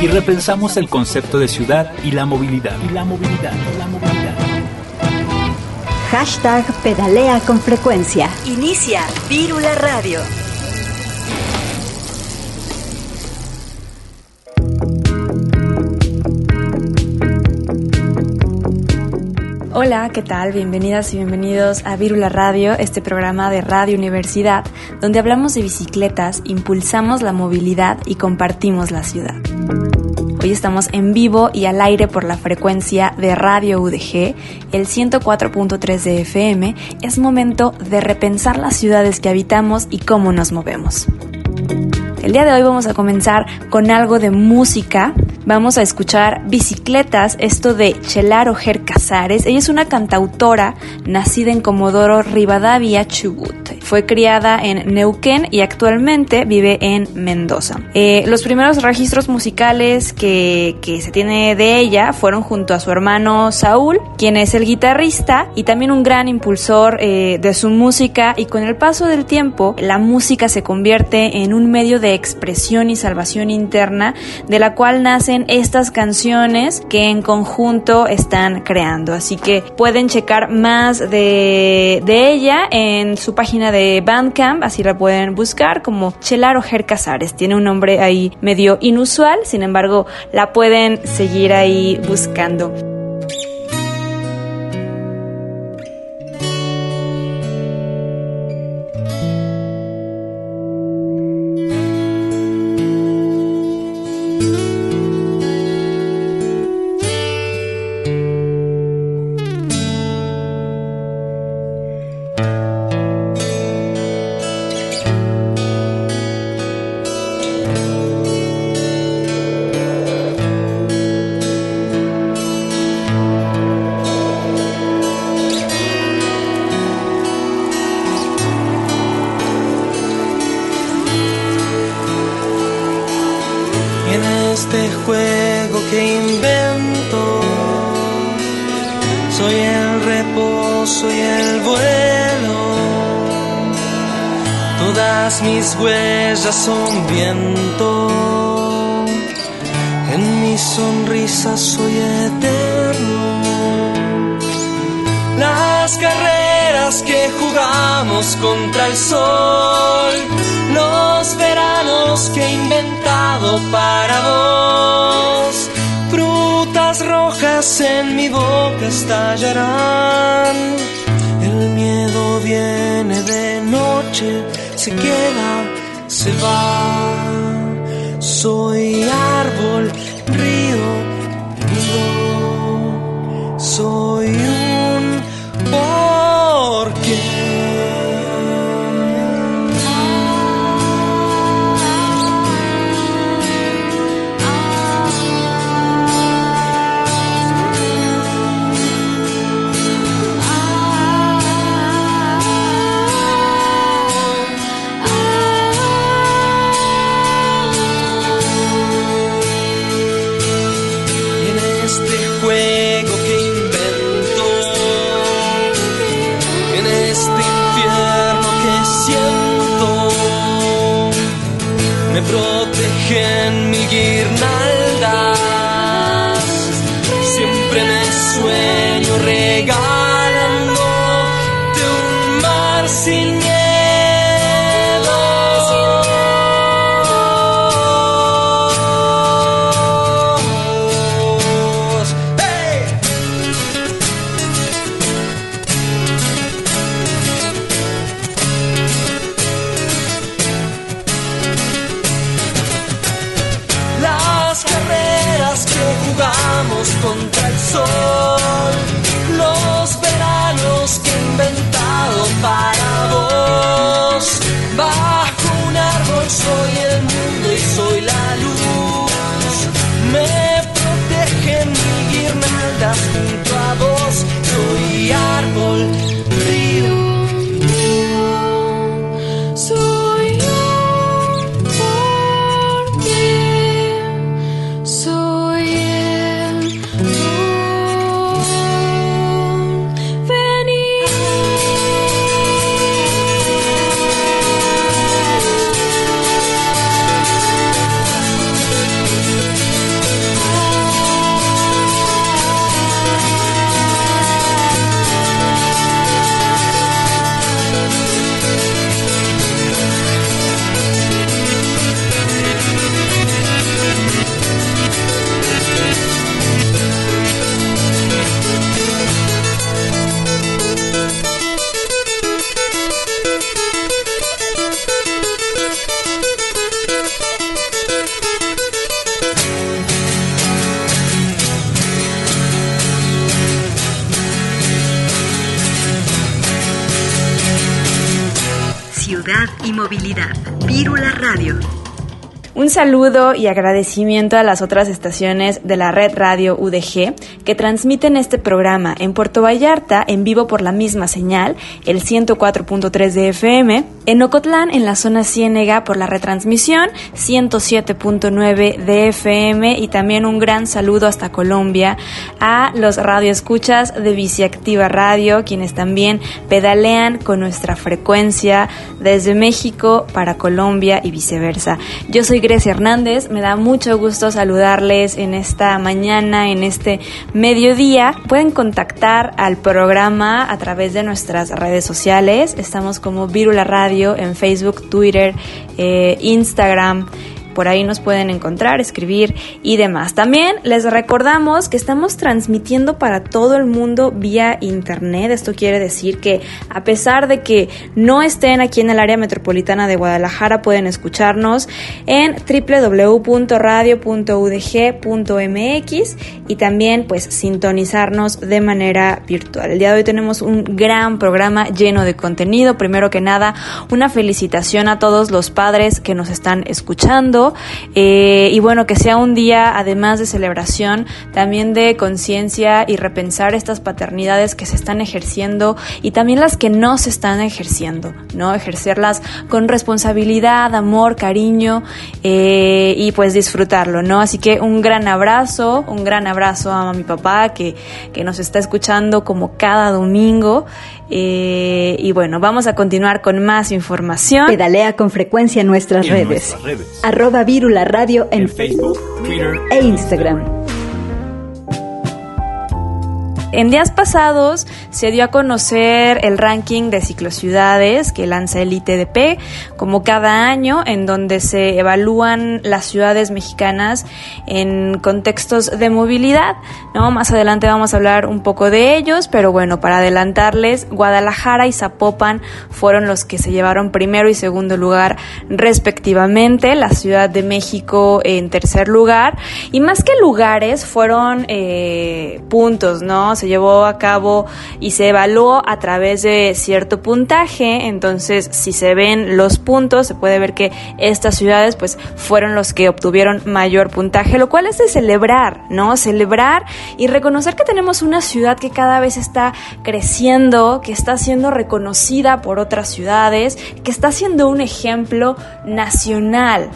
y repensamos el concepto de ciudad y la movilidad. Y la movilidad, la movilidad. Hashtag pedalea con frecuencia. Inicia Vírula Radio. Hola, ¿qué tal? Bienvenidas y bienvenidos a Vírula Radio, este programa de Radio Universidad, donde hablamos de bicicletas, impulsamos la movilidad y compartimos la ciudad. Hoy estamos en vivo y al aire por la frecuencia de Radio UDG, el 104.3 de FM. Es momento de repensar las ciudades que habitamos y cómo nos movemos. El día de hoy vamos a comenzar con algo de música. Vamos a escuchar Bicicletas, esto de Chelar Ojer Casares. Ella es una cantautora nacida en Comodoro Rivadavia, Chubut. Fue criada en Neuquén y actualmente vive en Mendoza. Eh, los primeros registros musicales que, que se tiene de ella fueron junto a su hermano Saúl, quien es el guitarrista y también un gran impulsor eh, de su música y con el paso del tiempo la música se convierte en un medio de expresión y salvación interna de la cual nacen estas canciones que en conjunto están creando. Así que pueden checar más de, de ella en su página de Bandcamp, así la pueden buscar como Chelar Ojer Casares. Tiene un nombre ahí medio inusual, sin embargo la pueden seguir ahí buscando. Saludo y agradecimiento a las otras estaciones de la red radio UDG que transmiten este programa en Puerto Vallarta en vivo por la misma señal, el 104.3 de FM, en Ocotlán en la zona Ciénega por la retransmisión 107.9 de FM y también un gran saludo hasta Colombia a los radioescuchas de Biciactiva Radio, quienes también pedalean con nuestra frecuencia desde México para Colombia y viceversa. Yo soy Grecia Hernández. Me da mucho gusto saludarles en esta mañana, en este mediodía. Pueden contactar al programa a través de nuestras redes sociales. Estamos como Virula Radio en Facebook, Twitter, eh, Instagram por ahí nos pueden encontrar, escribir y demás. También les recordamos que estamos transmitiendo para todo el mundo vía internet. Esto quiere decir que a pesar de que no estén aquí en el área metropolitana de Guadalajara, pueden escucharnos en www.radio.udg.mx y también pues sintonizarnos de manera virtual. El día de hoy tenemos un gran programa lleno de contenido. Primero que nada, una felicitación a todos los padres que nos están escuchando eh, y bueno, que sea un día, además de celebración, también de conciencia y repensar estas paternidades que se están ejerciendo y también las que no se están ejerciendo, ¿no? Ejercerlas con responsabilidad, amor, cariño eh, y pues disfrutarlo, ¿no? Así que un gran abrazo, un gran abrazo a mi papá que, que nos está escuchando como cada domingo. Eh, y bueno, vamos a continuar con más información. Pedalea con frecuencia en nuestras, redes. Arroba Virula Radio en, Facebook, Twitter e Instagram. En días pasados se dio a conocer el ranking de ciclociudades que lanza el ITDP, como cada año, en donde se evalúan las ciudades mexicanas en contextos de movilidad. ¿no? Más adelante vamos a hablar un poco de ellos, pero bueno, para adelantarles, Guadalajara y Zapopan fueron los que se llevaron primero y segundo lugar respectivamente, la Ciudad de México en tercer lugar, y más que lugares fueron eh, puntos, ¿no? se llevó a cabo se evaluó a través de cierto puntaje, entonces si se ven los puntos se puede ver que estas ciudades pues fueron los que obtuvieron mayor puntaje, lo cual es de celebrar, ¿no? Celebrar y reconocer que tenemos una ciudad que cada vez está creciendo, que está siendo reconocida por otras ciudades, que está siendo un ejemplo nacional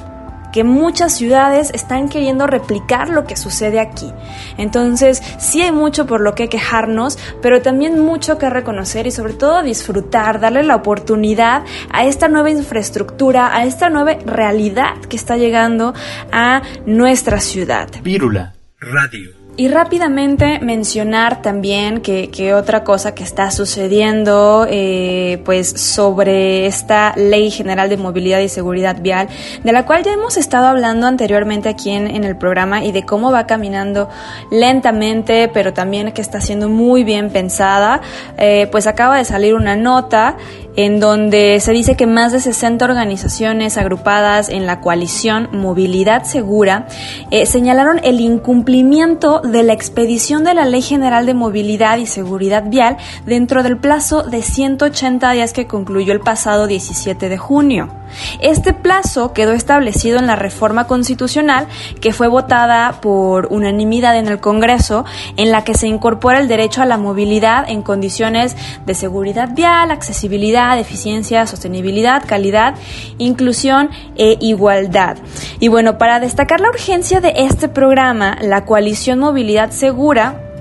que muchas ciudades están queriendo replicar lo que sucede aquí. Entonces, sí hay mucho por lo que quejarnos, pero también mucho que reconocer y sobre todo disfrutar, darle la oportunidad a esta nueva infraestructura, a esta nueva realidad que está llegando a nuestra ciudad. Vírula Radio. Y rápidamente mencionar también que, que, otra cosa que está sucediendo eh, pues sobre esta ley general de movilidad y seguridad vial, de la cual ya hemos estado hablando anteriormente aquí en, en el programa y de cómo va caminando lentamente, pero también que está siendo muy bien pensada, eh, pues acaba de salir una nota en donde se dice que más de 60 organizaciones agrupadas en la coalición Movilidad Segura eh, señalaron el incumplimiento de la expedición de la Ley General de Movilidad y Seguridad Vial dentro del plazo de 180 días que concluyó el pasado 17 de junio. Este plazo quedó establecido en la reforma constitucional que fue votada por unanimidad en el Congreso, en la que se incorpora el derecho a la movilidad en condiciones de seguridad vial, accesibilidad, eficiencia, sostenibilidad, calidad, inclusión e igualdad. Y bueno, para destacar la urgencia de este programa, la coalición Movilidad Segura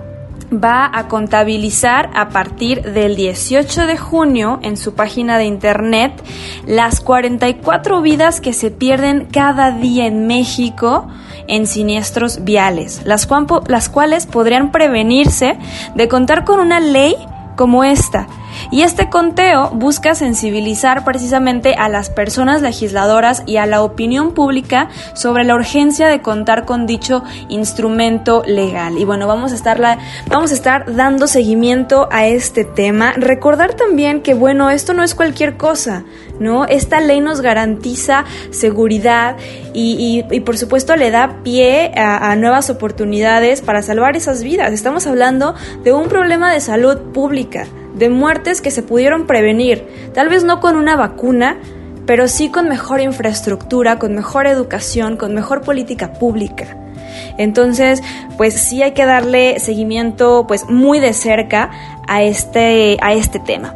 va a contabilizar a partir del 18 de junio en su página de internet las 44 vidas que se pierden cada día en México en siniestros viales, las, las cuales podrían prevenirse de contar con una ley como esta y este conteo busca sensibilizar precisamente a las personas legisladoras y a la opinión pública sobre la urgencia de contar con dicho instrumento legal. Y bueno, vamos a estar, vamos a estar dando seguimiento a este tema. Recordar también que, bueno, esto no es cualquier cosa, ¿no? Esta ley nos garantiza seguridad y, por supuesto le da pie a, a nuevas oportunidades para salvar esas vidas. Estamos hablando de un problema de salud pública de muertes que se pudieron prevenir, tal vez no con una vacuna, pero sí con mejor infraestructura, con mejor educación, con mejor política pública. Entonces, pues sí hay que darle seguimiento pues muy de cerca a este, a este tema.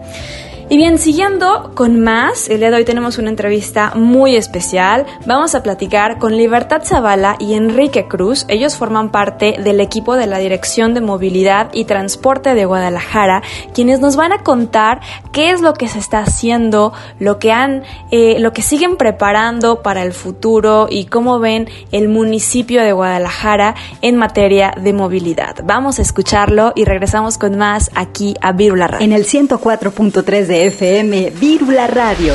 Y bien, siguiendo con más, el día de hoy tenemos una entrevista muy especial. Vamos a platicar con Libertad Zavala y Enrique Cruz. Ellos forman parte del equipo de la Dirección de Movilidad y Transporte de Guadalajara, quienes nos van a contar qué es lo que se está haciendo, lo que han, eh, lo que siguen preparando para el futuro y cómo ven el municipio de Guadalajara en materia de movilidad. Vamos a escucharlo y regresamos con más aquí a Virula Radio. En el 104.3 de FM Vírula Radio.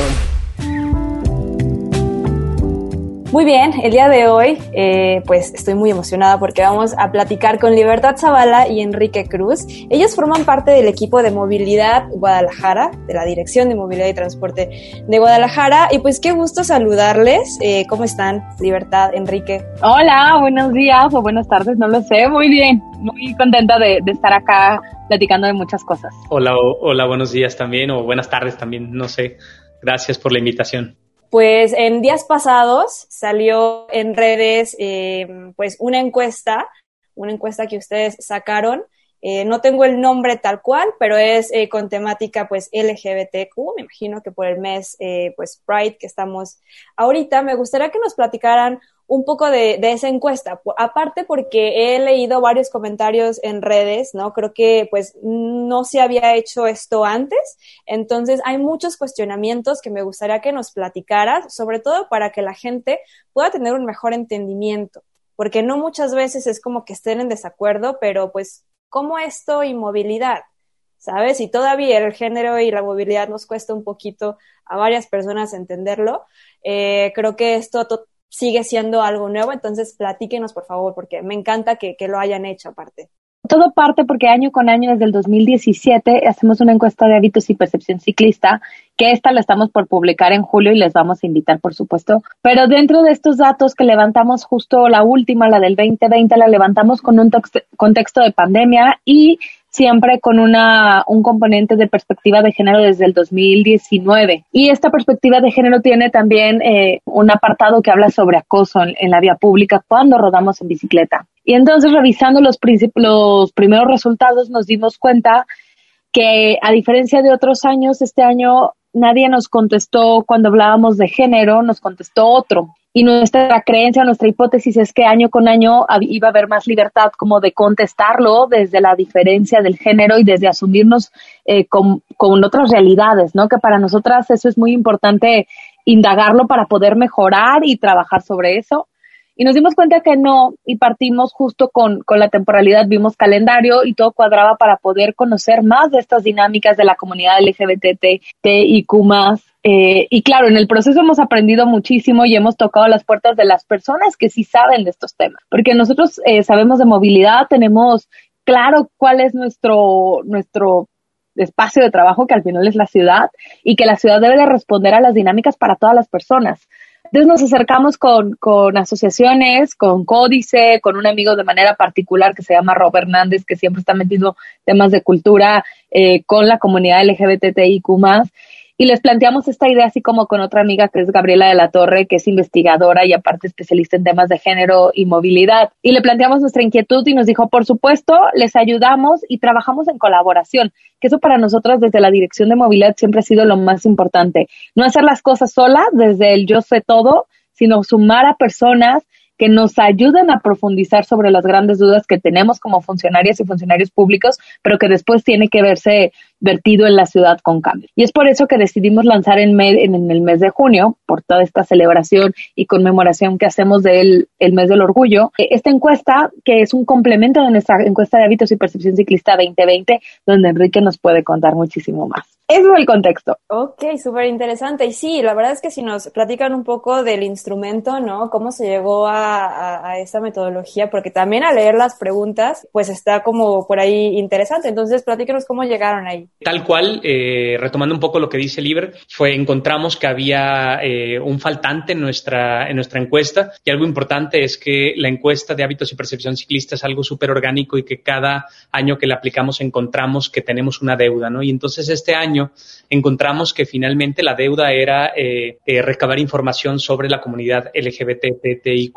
Muy bien, el día de hoy eh, pues estoy muy emocionada porque vamos a platicar con Libertad Zavala y Enrique Cruz. Ellos forman parte del equipo de movilidad Guadalajara, de la Dirección de Movilidad y Transporte de Guadalajara. Y pues qué gusto saludarles. Eh, ¿Cómo están, Libertad, Enrique? Hola, buenos días o buenas tardes, no lo sé. Muy bien, muy contenta de, de estar acá platicando de muchas cosas. Hola, hola, buenos días también o buenas tardes también, no sé. Gracias por la invitación. Pues en días pasados salió en redes eh, pues una encuesta, una encuesta que ustedes sacaron. Eh, no tengo el nombre tal cual, pero es eh, con temática pues LGBTQ, me imagino que por el mes pues Pride que estamos ahorita, me gustaría que nos platicaran un poco de, de, esa encuesta. Aparte porque he leído varios comentarios en redes, ¿no? Creo que pues no se había hecho esto antes. Entonces hay muchos cuestionamientos que me gustaría que nos platicaras, sobre todo para que la gente pueda tener un mejor entendimiento. Porque no muchas veces es como que estén en desacuerdo, pero pues, ¿cómo esto y movilidad? ¿Sabes? Y todavía el género y la movilidad nos cuesta un poquito a varias personas entenderlo. Eh, creo que esto sigue siendo algo nuevo, entonces platíquenos por favor, porque me encanta que, que, lo hayan hecho aparte. Todo parte porque año con año, desde el 2017, hacemos una encuesta de hábitos y percepción ciclista, que esta la estamos por publicar en julio y les vamos a invitar, por supuesto. Pero dentro de estos datos que levantamos justo la última, la del 2020, la levantamos con un contexto de pandemia y siempre con una, un componente de perspectiva de género desde el 2019. Y esta perspectiva de género tiene también eh, un apartado que habla sobre acoso en, la vía pública cuando rodamos en bicicleta. Y entonces, revisando los, los primeros resultados, nos dimos cuenta que, a diferencia de otros años, este año nadie nos contestó cuando hablábamos de género, nos contestó otro. Y nuestra creencia, nuestra hipótesis es que año con año iba a haber más libertad como de contestarlo desde la diferencia del género y desde asumirnos eh, con, con, otras realidades, ¿no? Que para nosotras eso es muy importante indagarlo para poder mejorar y trabajar sobre eso. Y nos dimos cuenta que no, y partimos justo con, con la temporalidad, vimos calendario y todo cuadraba para poder conocer más de estas dinámicas de la comunidad LGBTIQ eh, y claro, en el proceso hemos aprendido muchísimo y hemos tocado las puertas de las personas que sí saben de estos temas, porque nosotros eh, sabemos de movilidad, tenemos claro cuál es nuestro, nuestro espacio de trabajo, que al final es la ciudad, y que la ciudad debe de responder a las dinámicas para todas las personas. Entonces nos acercamos con, con asociaciones, con Códice, con un amigo de manera particular que se llama Rob Hernández, que siempre está metido temas de cultura eh, con la comunidad LGBTIQ y les planteamos esta idea así como con otra amiga que es Gabriela de la Torre, que es investigadora y aparte especialista en temas de género y movilidad. Y le planteamos nuestra inquietud y nos dijo, por supuesto, les ayudamos y trabajamos en colaboración, que eso para nosotros desde la dirección de movilidad siempre ha sido lo más importante. No hacer las cosas solas desde el yo sé todo, sino sumar a personas que nos ayuden a profundizar sobre las grandes dudas que tenemos como funcionarias y funcionarios públicos, pero que después tiene que verse vertido en la ciudad con cambio. Y es por eso que decidimos lanzar en, en, el mes de junio, por toda esta celebración y conmemoración que hacemos del el mes del orgullo, esta encuesta, que es un complemento de nuestra encuesta de hábitos y percepción ciclista 2020, donde Enrique nos puede contar muchísimo más. Eso es el contexto. Ok, súper interesante. Y sí, la verdad es que si nos platican un poco del instrumento, ¿no? Cómo se llegó a, esta metodología, porque también al leer las preguntas, pues está como por ahí interesante. Entonces, platíquenos cómo llegaron ahí. Tal cual, eh, retomando un poco lo que dice Liber, fue encontramos que había eh, un faltante en nuestra, en nuestra encuesta y algo importante es que la encuesta de hábitos y percepción ciclista es algo súper orgánico y que cada año que la aplicamos encontramos que tenemos una deuda, ¿no? Y entonces este año encontramos que finalmente la deuda era eh, recabar información sobre la comunidad LGBTTIQ+.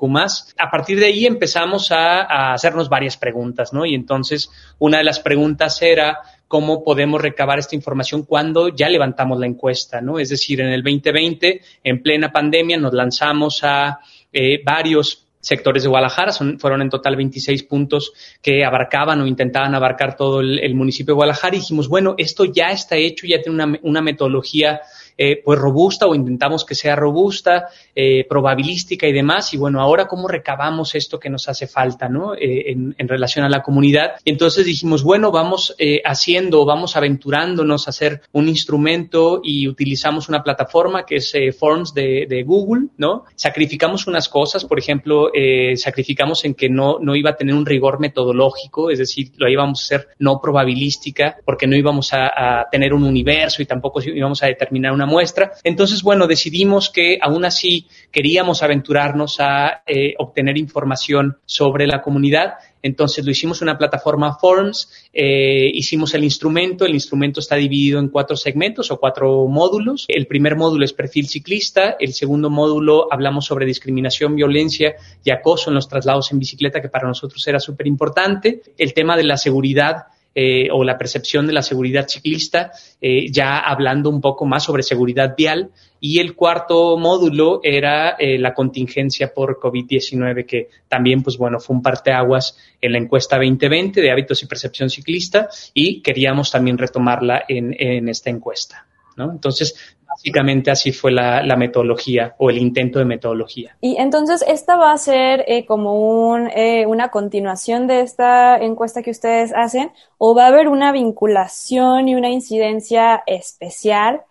A partir de ahí empezamos a, a hacernos varias preguntas, ¿no? Y entonces una de las preguntas era cómo podemos recabar esta información cuando ya levantamos la encuesta, ¿no? Es decir, en el 2020, en plena pandemia, nos lanzamos a eh, varios sectores de Guadalajara, fueron en total 26 puntos que abarcaban o intentaban abarcar todo el, municipio de Guadalajara y dijimos, bueno, esto ya está hecho, ya tiene una metodología eh, pues robusta o intentamos que sea robusta, eh, probabilística y demás. Y bueno, ahora cómo recabamos esto que nos hace falta, ¿no? Eh, en, relación a la comunidad. Y entonces dijimos, bueno, vamos eh, haciendo, vamos aventurándonos a hacer un instrumento y utilizamos una plataforma que es Forms de, de, Google, ¿no? Sacrificamos unas cosas, por ejemplo, sacrificamos en que no, no iba a tener un rigor metodológico, es decir, lo íbamos a hacer no probabilística, porque no íbamos a, a tener un universo y tampoco íbamos a determinar una muestra. Entonces, bueno, decidimos que aún así queríamos aventurarnos a eh, obtener información sobre la comunidad. Entonces lo hicimos una plataforma Forms, eh, hicimos el instrumento, el instrumento está dividido en cuatro segmentos o cuatro módulos. El primer módulo es perfil ciclista, el segundo módulo hablamos sobre discriminación, violencia y acoso en los traslados en bicicleta, que para nosotros era súper importante. El tema de la seguridad eh, o la percepción de la seguridad ciclista, eh, ya hablando un poco más sobre seguridad vial. Y el cuarto módulo era eh, la contingencia por COVID-19, que también, pues bueno, fue un parteaguas en la encuesta 2020 de hábitos y percepción ciclista y queríamos también retomarla en, en esta encuesta. ¿no? Entonces, básicamente así fue la, la, metodología o el intento de metodología. Y entonces, ¿esta va a ser eh, como un, eh, una continuación de esta encuesta que ustedes hacen o va a haber una vinculación y una incidencia especial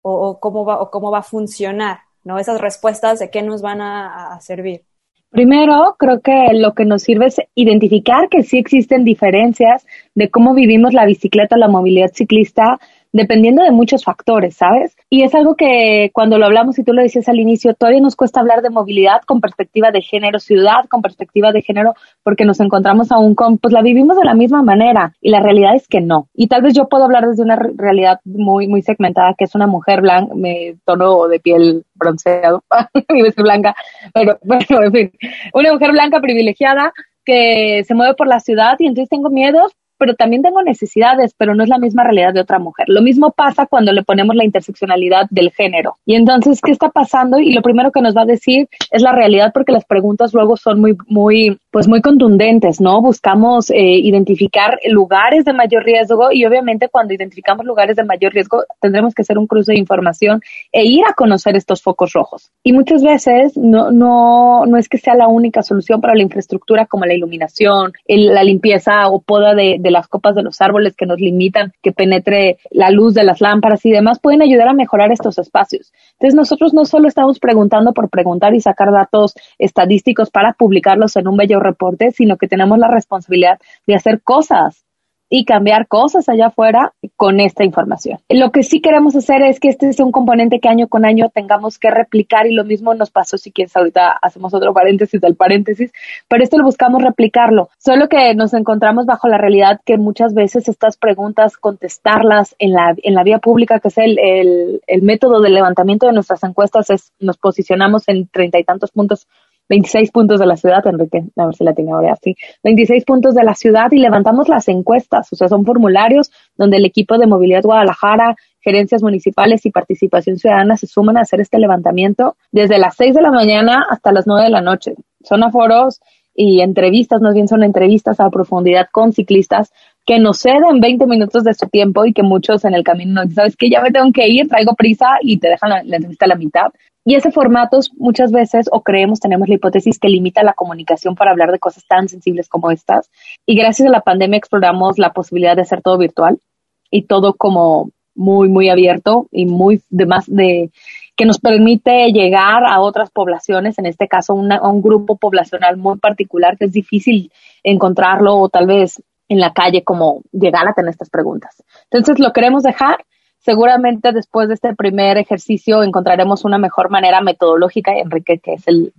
o, o cómo, va, o cómo va a funcionar? ¿no? Esas respuestas de qué nos van a, a servir. Primero, creo que lo que nos sirve es identificar que sí existen diferencias de cómo vivimos la bicicleta, la movilidad ciclista dependiendo de muchos factores, ¿sabes? Y es algo que cuando lo hablamos y tú lo decías al inicio, todavía nos cuesta hablar de movilidad con perspectiva de género, ciudad con perspectiva de género, porque nos encontramos aún con, pues la vivimos de la misma manera y la realidad es que no. Y tal vez yo puedo hablar desde una realidad muy, muy segmentada, que es una mujer blanca, me tono de piel bronceado, mi vez blanca, pero bueno, en fin, una mujer blanca privilegiada que se mueve por la ciudad y entonces tengo miedos pero también tengo necesidades, pero no es la misma realidad de otra mujer. Lo mismo pasa cuando le ponemos la interseccionalidad del género. Y entonces, ¿qué está pasando? Y lo primero que nos va a decir es la realidad porque las preguntas luego son muy, muy, pues muy contundentes, ¿no? Buscamos eh, identificar lugares de mayor riesgo y obviamente cuando identificamos lugares de mayor riesgo tendremos que hacer un cruce de información e ir a conocer estos focos rojos. Y muchas veces no, no, no es que sea la única solución para la infraestructura como la iluminación, el, la limpieza o poda de, de las copas de los árboles que nos limitan, que penetre la luz de las lámparas y demás, pueden ayudar a mejorar estos espacios. Entonces nosotros no solo estamos preguntando por preguntar y sacar datos estadísticos para publicarlos en un bello reporte, sino que tenemos la responsabilidad de hacer cosas y cambiar cosas allá afuera con esta información. Lo que sí queremos hacer es que este sea un componente que año con año tengamos que replicar y lo mismo nos pasó si quieres ahorita hacemos otro paréntesis del paréntesis, pero esto lo buscamos replicarlo, solo que nos encontramos bajo la realidad que muchas veces estas preguntas contestarlas en la, en la vía pública, que es el, el, el método de levantamiento de nuestras encuestas, es nos posicionamos en treinta y tantos puntos 26 puntos de la ciudad, Enrique, a ver si la tengo ahora así, 26 puntos de la ciudad y levantamos las encuestas, o sea, son formularios donde el equipo de Movilidad Guadalajara, gerencias municipales y participación ciudadana se suman a hacer este levantamiento desde las 6 de la mañana hasta las 9 de la noche. Son aforos y entrevistas, más bien son entrevistas a profundidad con ciclistas que nos ceden 20 minutos de su tiempo y que muchos en el camino, sabes que ya me tengo que ir, traigo prisa y te dejan la, la entrevista a la mitad. Y ese formato muchas veces, o creemos, tenemos la hipótesis que limita la comunicación para hablar de cosas tan sensibles como estas. Y gracias a la pandemia exploramos la posibilidad de hacer todo virtual y todo como muy, muy abierto y muy de más de que nos permite llegar a otras poblaciones, en este caso a un grupo poblacional muy particular que es difícil encontrarlo o tal vez en la calle como llegar a tener estas preguntas. Entonces lo queremos dejar. Seguramente después de este primer ejercicio encontraremos una mejor manera metodológica. Enrique, que es el,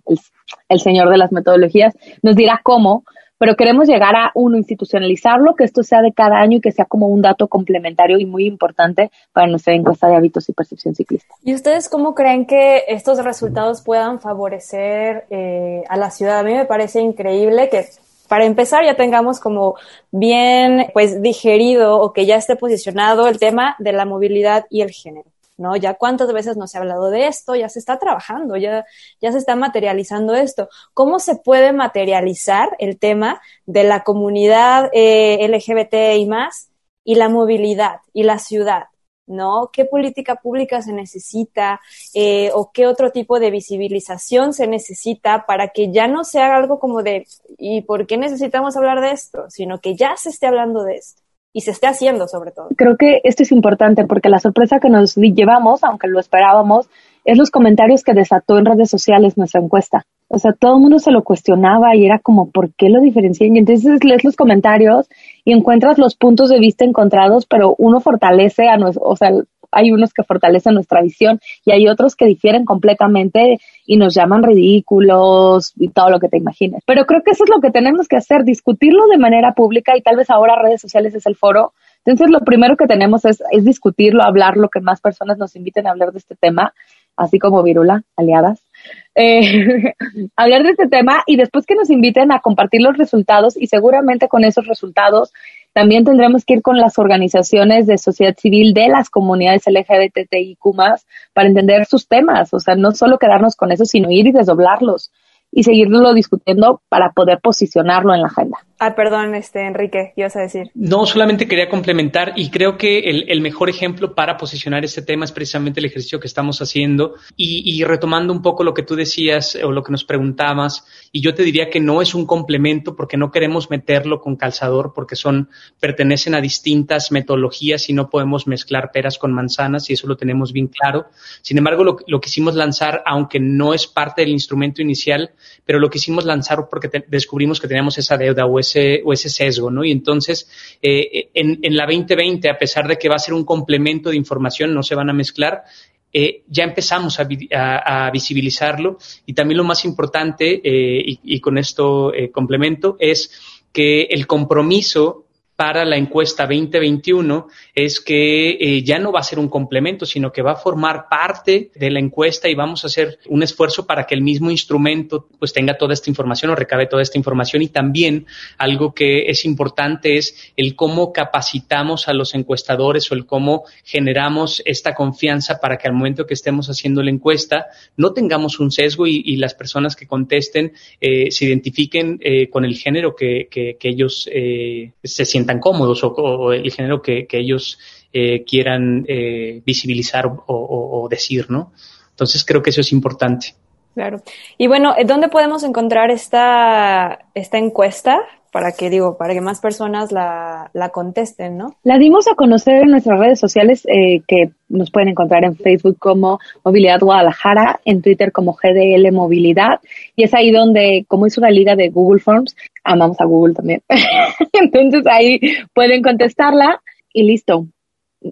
el señor de las metodologías, nos dirá cómo, pero queremos llegar a uno, institucionalizarlo, que esto sea de cada año y que sea como un dato complementario y muy importante para nuestra encuesta de hábitos y percepción ciclista. ¿Y ustedes cómo creen que estos resultados puedan favorecer eh, a la ciudad? A mí me parece increíble que para empezar ya tengamos como bien pues digerido o que ya esté posicionado el tema de la movilidad y el género. ¿no? Ya cuántas veces no se ha hablado de esto, ya se está trabajando, ya, ya se está materializando esto. ¿Cómo se puede materializar el tema de la comunidad eh, LGBT y más y la movilidad y la ciudad? ¿No? ¿Qué política pública se necesita eh, o qué otro tipo de visibilización se necesita para que ya no sea algo como de ¿y por qué necesitamos hablar de esto? sino que ya se esté hablando de esto y se esté haciendo sobre todo. Creo que esto es importante porque la sorpresa que nos llevamos, aunque lo esperábamos, es los comentarios que desató en redes sociales nuestra encuesta. O sea, todo el mundo se lo cuestionaba y era como, ¿por qué lo diferencian? Y entonces lees los comentarios y encuentras los puntos de vista encontrados, pero uno fortalece a nuestro, o sea, hay unos que fortalecen nuestra visión y hay otros que difieren completamente y nos llaman ridículos y todo lo que te imagines. Pero creo que eso es lo que tenemos que hacer, discutirlo de manera pública y tal vez ahora redes sociales es el foro. Entonces lo primero que tenemos es, es discutirlo, hablarlo, que más personas nos inviten a hablar de este tema, así como Virula, aliadas. Eh, hablar de este tema y después que nos inviten a compartir los resultados y seguramente con esos resultados también tendremos que ir con las organizaciones de sociedad civil de las comunidades LGBTIQ para entender sus temas, o sea, no solo quedarnos con eso, sino ir y desdoblarlos y seguirlo discutiendo para poder posicionarlo en la agenda. Ah, perdón, este Enrique, ibas a decir. No, solamente quería complementar y creo que el, mejor ejemplo para posicionar este tema es precisamente el ejercicio que estamos haciendo y, retomando un poco lo que tú decías o lo que nos preguntabas y yo te diría que no es un complemento porque no queremos meterlo con calzador porque son pertenecen a distintas metodologías y no podemos mezclar peras con manzanas y eso lo tenemos bien claro. Sin embargo, lo, lo quisimos lanzar aunque no es parte del instrumento inicial, pero lo quisimos lanzar porque descubrimos que teníamos esa deuda o ese, o ese sesgo, ¿no? Y entonces, eh, en, en, la 2020, a pesar de que va a ser un complemento de información, no se van a mezclar, eh, ya empezamos a, visibilizarlo y también lo más importante, eh, y, con esto complemento, es que el compromiso para la encuesta 2021 es que eh, ya no va a ser un complemento, sino que va a formar parte de la encuesta y vamos a hacer un esfuerzo para que el mismo instrumento pues tenga toda esta información o recabe toda esta información. Y también algo que es importante es el cómo capacitamos a los encuestadores o el cómo generamos esta confianza para que al momento que estemos haciendo la encuesta no tengamos un sesgo y, las personas que contesten eh, se identifiquen eh, con el género que, que, que ellos eh, se sientan tan cómodos o, el género que, ellos eh, quieran eh, visibilizar o, decir, ¿no? Entonces creo que eso es importante. Claro. Y bueno, ¿dónde podemos encontrar esta, esta encuesta? Para que, digo, para que más personas la, la contesten, ¿no? La dimos a conocer en nuestras redes sociales, eh, que nos pueden encontrar en Facebook como Movilidad Guadalajara, en Twitter como GDL Movilidad, y es ahí donde, como es una liga de Google Forms, amamos a Google también. Entonces ahí pueden contestarla y listo.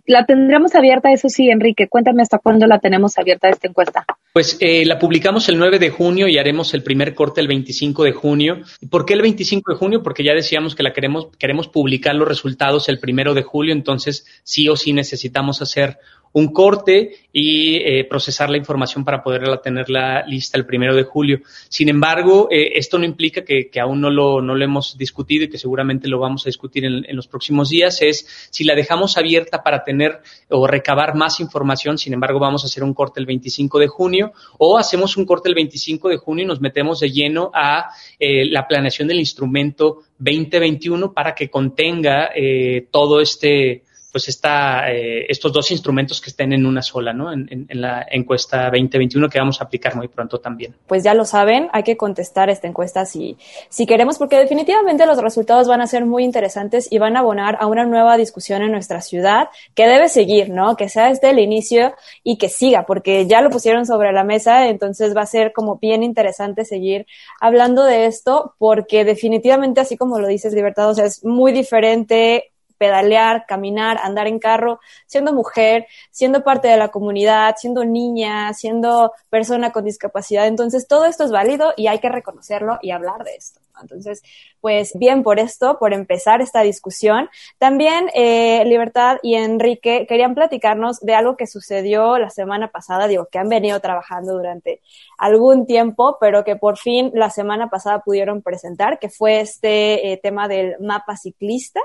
La tendremos abierta, eso sí, Enrique. Cuéntame hasta cuándo la tenemos abierta esta encuesta. Pues eh, la publicamos el 9 de junio y haremos el primer corte el 25 de junio. ¿Por qué el 25 de junio? Porque ya decíamos que la queremos, queremos publicar los resultados el primero de julio, entonces sí o sí necesitamos hacer un corte y eh, procesar la información para poderla tenerla lista el primero de julio. Sin embargo, eh, esto no implica que, que, aún no lo, no lo hemos discutido y que seguramente lo vamos a discutir en, en, los próximos días, es si la dejamos abierta para tener o recabar más información, sin embargo, vamos a hacer un corte el 25 de junio o hacemos un corte el 25 de junio y nos metemos de lleno a eh, la planeación del instrumento 2021 para que contenga eh, todo este pues esta, eh, estos dos instrumentos que estén en una sola, ¿no? En, en, la encuesta 2021 que vamos a aplicar muy pronto también. Pues ya lo saben, hay que contestar esta encuesta si, si queremos, porque definitivamente los resultados van a ser muy interesantes y van a abonar a una nueva discusión en nuestra ciudad que debe seguir, ¿no? Que sea desde el inicio y que siga, porque ya lo pusieron sobre la mesa, entonces va a ser como bien interesante seguir hablando de esto, porque definitivamente, así como lo dices, Libertad, o sea, es muy diferente pedalear, caminar, andar en carro, siendo mujer, siendo parte de la comunidad, siendo niña, siendo persona con discapacidad. Entonces, todo esto es válido y hay que reconocerlo y hablar de esto. Entonces, pues bien por esto, por empezar esta discusión. También eh, Libertad y Enrique querían platicarnos de algo que sucedió la semana pasada, digo, que han venido trabajando durante algún tiempo, pero que por fin la semana pasada pudieron presentar, que fue este eh, tema del mapa ciclista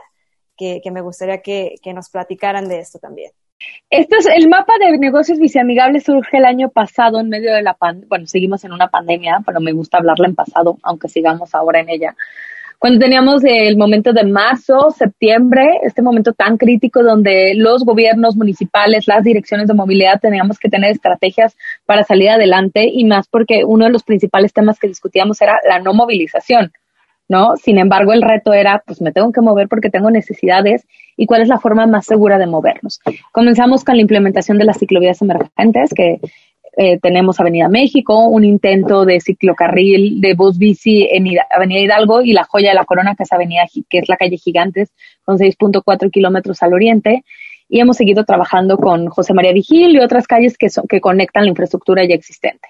que, me gustaría que, nos platicaran de esto también. Esto es el mapa de negocios viceamigables surge el año pasado en medio de la pandemia. Bueno, seguimos en una pandemia, pero me gusta hablarla en pasado, aunque sigamos ahora en ella. Cuando teníamos el momento de marzo, septiembre, este momento tan crítico donde los gobiernos municipales, las direcciones de movilidad teníamos que tener estrategias para salir adelante y más porque uno de los principales temas que discutíamos era la no movilización. ¿No? Sin embargo, el reto era, pues me tengo que mover porque tengo necesidades y cuál es la forma más segura de movernos. Comenzamos con la implementación de las ciclovías emergentes, que eh, tenemos Avenida México, un intento de ciclocarril de bus bici en Avenida Hidalgo y la joya de la corona, que es, avenida, que es la calle Gigantes, con 6.4 kilómetros al oriente. Y hemos seguido trabajando con José María Vigil y otras calles que, que conectan la infraestructura ya existente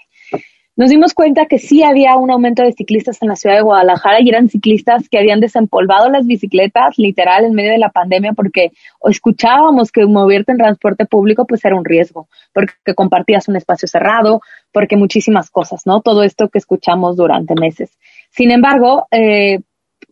nos dimos cuenta que sí había un aumento de ciclistas en la ciudad de Guadalajara y eran ciclistas que habían desempolvado las bicicletas literal en medio de la pandemia porque escuchábamos que moverte en transporte público pues era un riesgo, porque compartías un espacio cerrado, porque muchísimas cosas, ¿no? Todo esto que escuchamos durante meses. Sin embargo, eh,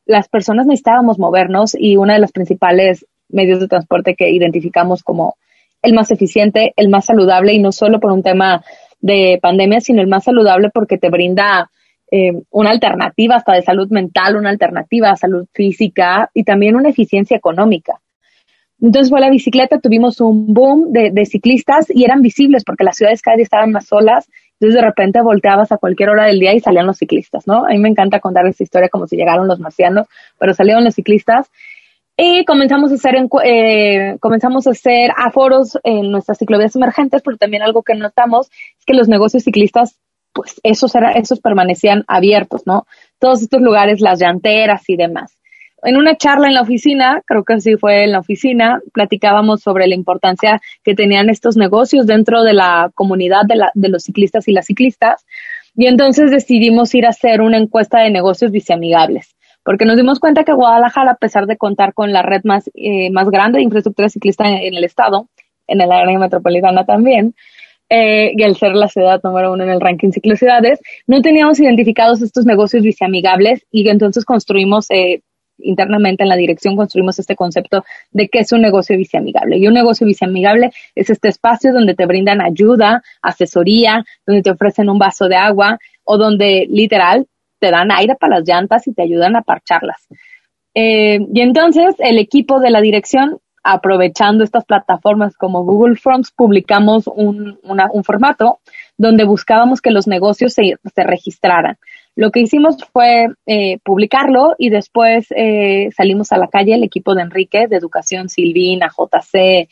las personas necesitábamos movernos y uno de los principales medios de transporte que identificamos como el más eficiente, el más saludable y no solo por un tema de pandemia, sino el más saludable porque te brinda eh, una alternativa hasta de salud mental, una alternativa a salud física y también una eficiencia económica. Entonces fue la bicicleta, tuvimos un boom de, ciclistas y eran visibles porque las ciudades cada día estaban más solas. Entonces de repente volteabas a cualquier hora del día y salían los ciclistas, ¿no? A mí me encanta contar esta historia como si llegaron los marcianos, pero salieron los ciclistas y comenzamos a hacer, eh, comenzamos a hacer aforos en nuestras ciclovías emergentes, pero también algo que notamos es que los negocios ciclistas, pues esos, era, esos permanecían abiertos, ¿no? Todos estos lugares, las llanteras y demás. En una charla en la oficina, creo que así fue en la oficina, platicábamos sobre la importancia que tenían estos negocios dentro de la comunidad de, la, de los ciclistas y las ciclistas. Y entonces decidimos ir a hacer una encuesta de negocios viceamigables porque nos dimos cuenta que Guadalajara, a pesar de contar con la red más, eh, más grande de infraestructura ciclista en, el estado, en el área metropolitana también, eh, y al ser la ciudad número uno en el ranking ciclocidades, no teníamos identificados estos negocios viceamigables y entonces construimos eh, internamente en la dirección construimos este concepto de qué es un negocio viceamigable. Y un negocio viceamigable es este espacio donde te brindan ayuda, asesoría, donde te ofrecen un vaso de agua o donde literal te dan aire para las llantas y te ayudan a parcharlas. Eh, y entonces el equipo de la dirección, aprovechando estas plataformas como Google Forms, publicamos un, formato donde buscábamos que los negocios se, registraran. Lo que hicimos fue eh, publicarlo y después eh, salimos a la calle el equipo de Enrique, de Educación, Silvina, JC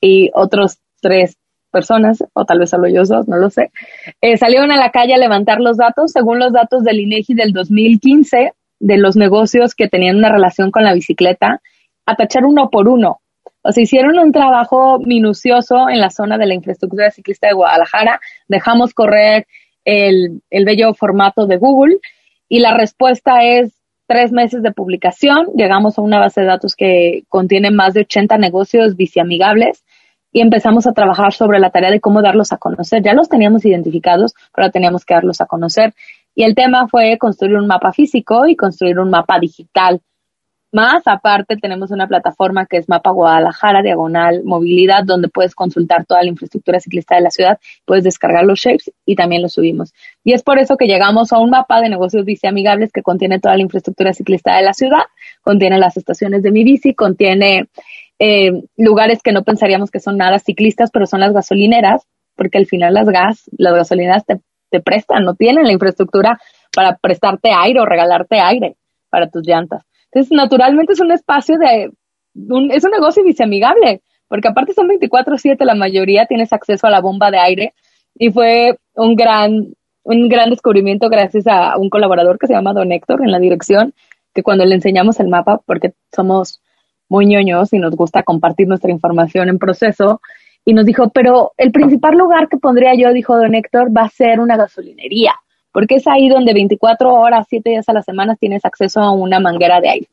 y otros tres personas, o tal vez solo ellos dos, no lo sé, eh, salieron a la calle a levantar los datos, según los datos del INEGI del 2015, de los negocios que tenían una relación con la bicicleta, a tachar uno por uno. O sea, hicieron un trabajo minucioso en la zona de la infraestructura ciclista de Guadalajara, dejamos correr el, el bello formato de Google y la respuesta es tres meses de publicación, llegamos a una base de datos que contiene más de 80 negocios biciamigables y empezamos a trabajar sobre la tarea de cómo darlos a conocer. Ya los teníamos identificados, pero teníamos que darlos a conocer. Y el tema fue construir un mapa físico y construir un mapa digital. Más aparte tenemos una plataforma que es Mapa Guadalajara, diagonal movilidad, donde puedes consultar toda la infraestructura ciclista de la ciudad, puedes descargar los shapes y también los subimos. Y es por eso que llegamos a un mapa de negocios bici amigables que contiene toda la infraestructura ciclista de la ciudad, contiene las estaciones de mi bici, contiene eh, lugares que no pensaríamos que son nada ciclistas, pero son las gasolineras, porque al final las gas, las gasolineras te, te prestan, no tienen la infraestructura para prestarte aire o regalarte aire para tus llantas. Entonces, naturalmente es un espacio de, es un negocio viceamigable, porque aparte son 24/7, la mayoría tienes acceso a la bomba de aire y fue un gran, un gran descubrimiento gracias a un colaborador que se llama Don Héctor en la dirección, que cuando le enseñamos el mapa, porque somos muy ñoños y nos gusta compartir nuestra información en proceso, y nos dijo, pero el principal lugar que pondría yo, dijo Don Héctor, va a ser una gasolinería, porque es ahí donde 24 horas, 7 días a la semana tienes acceso a una manguera de aire.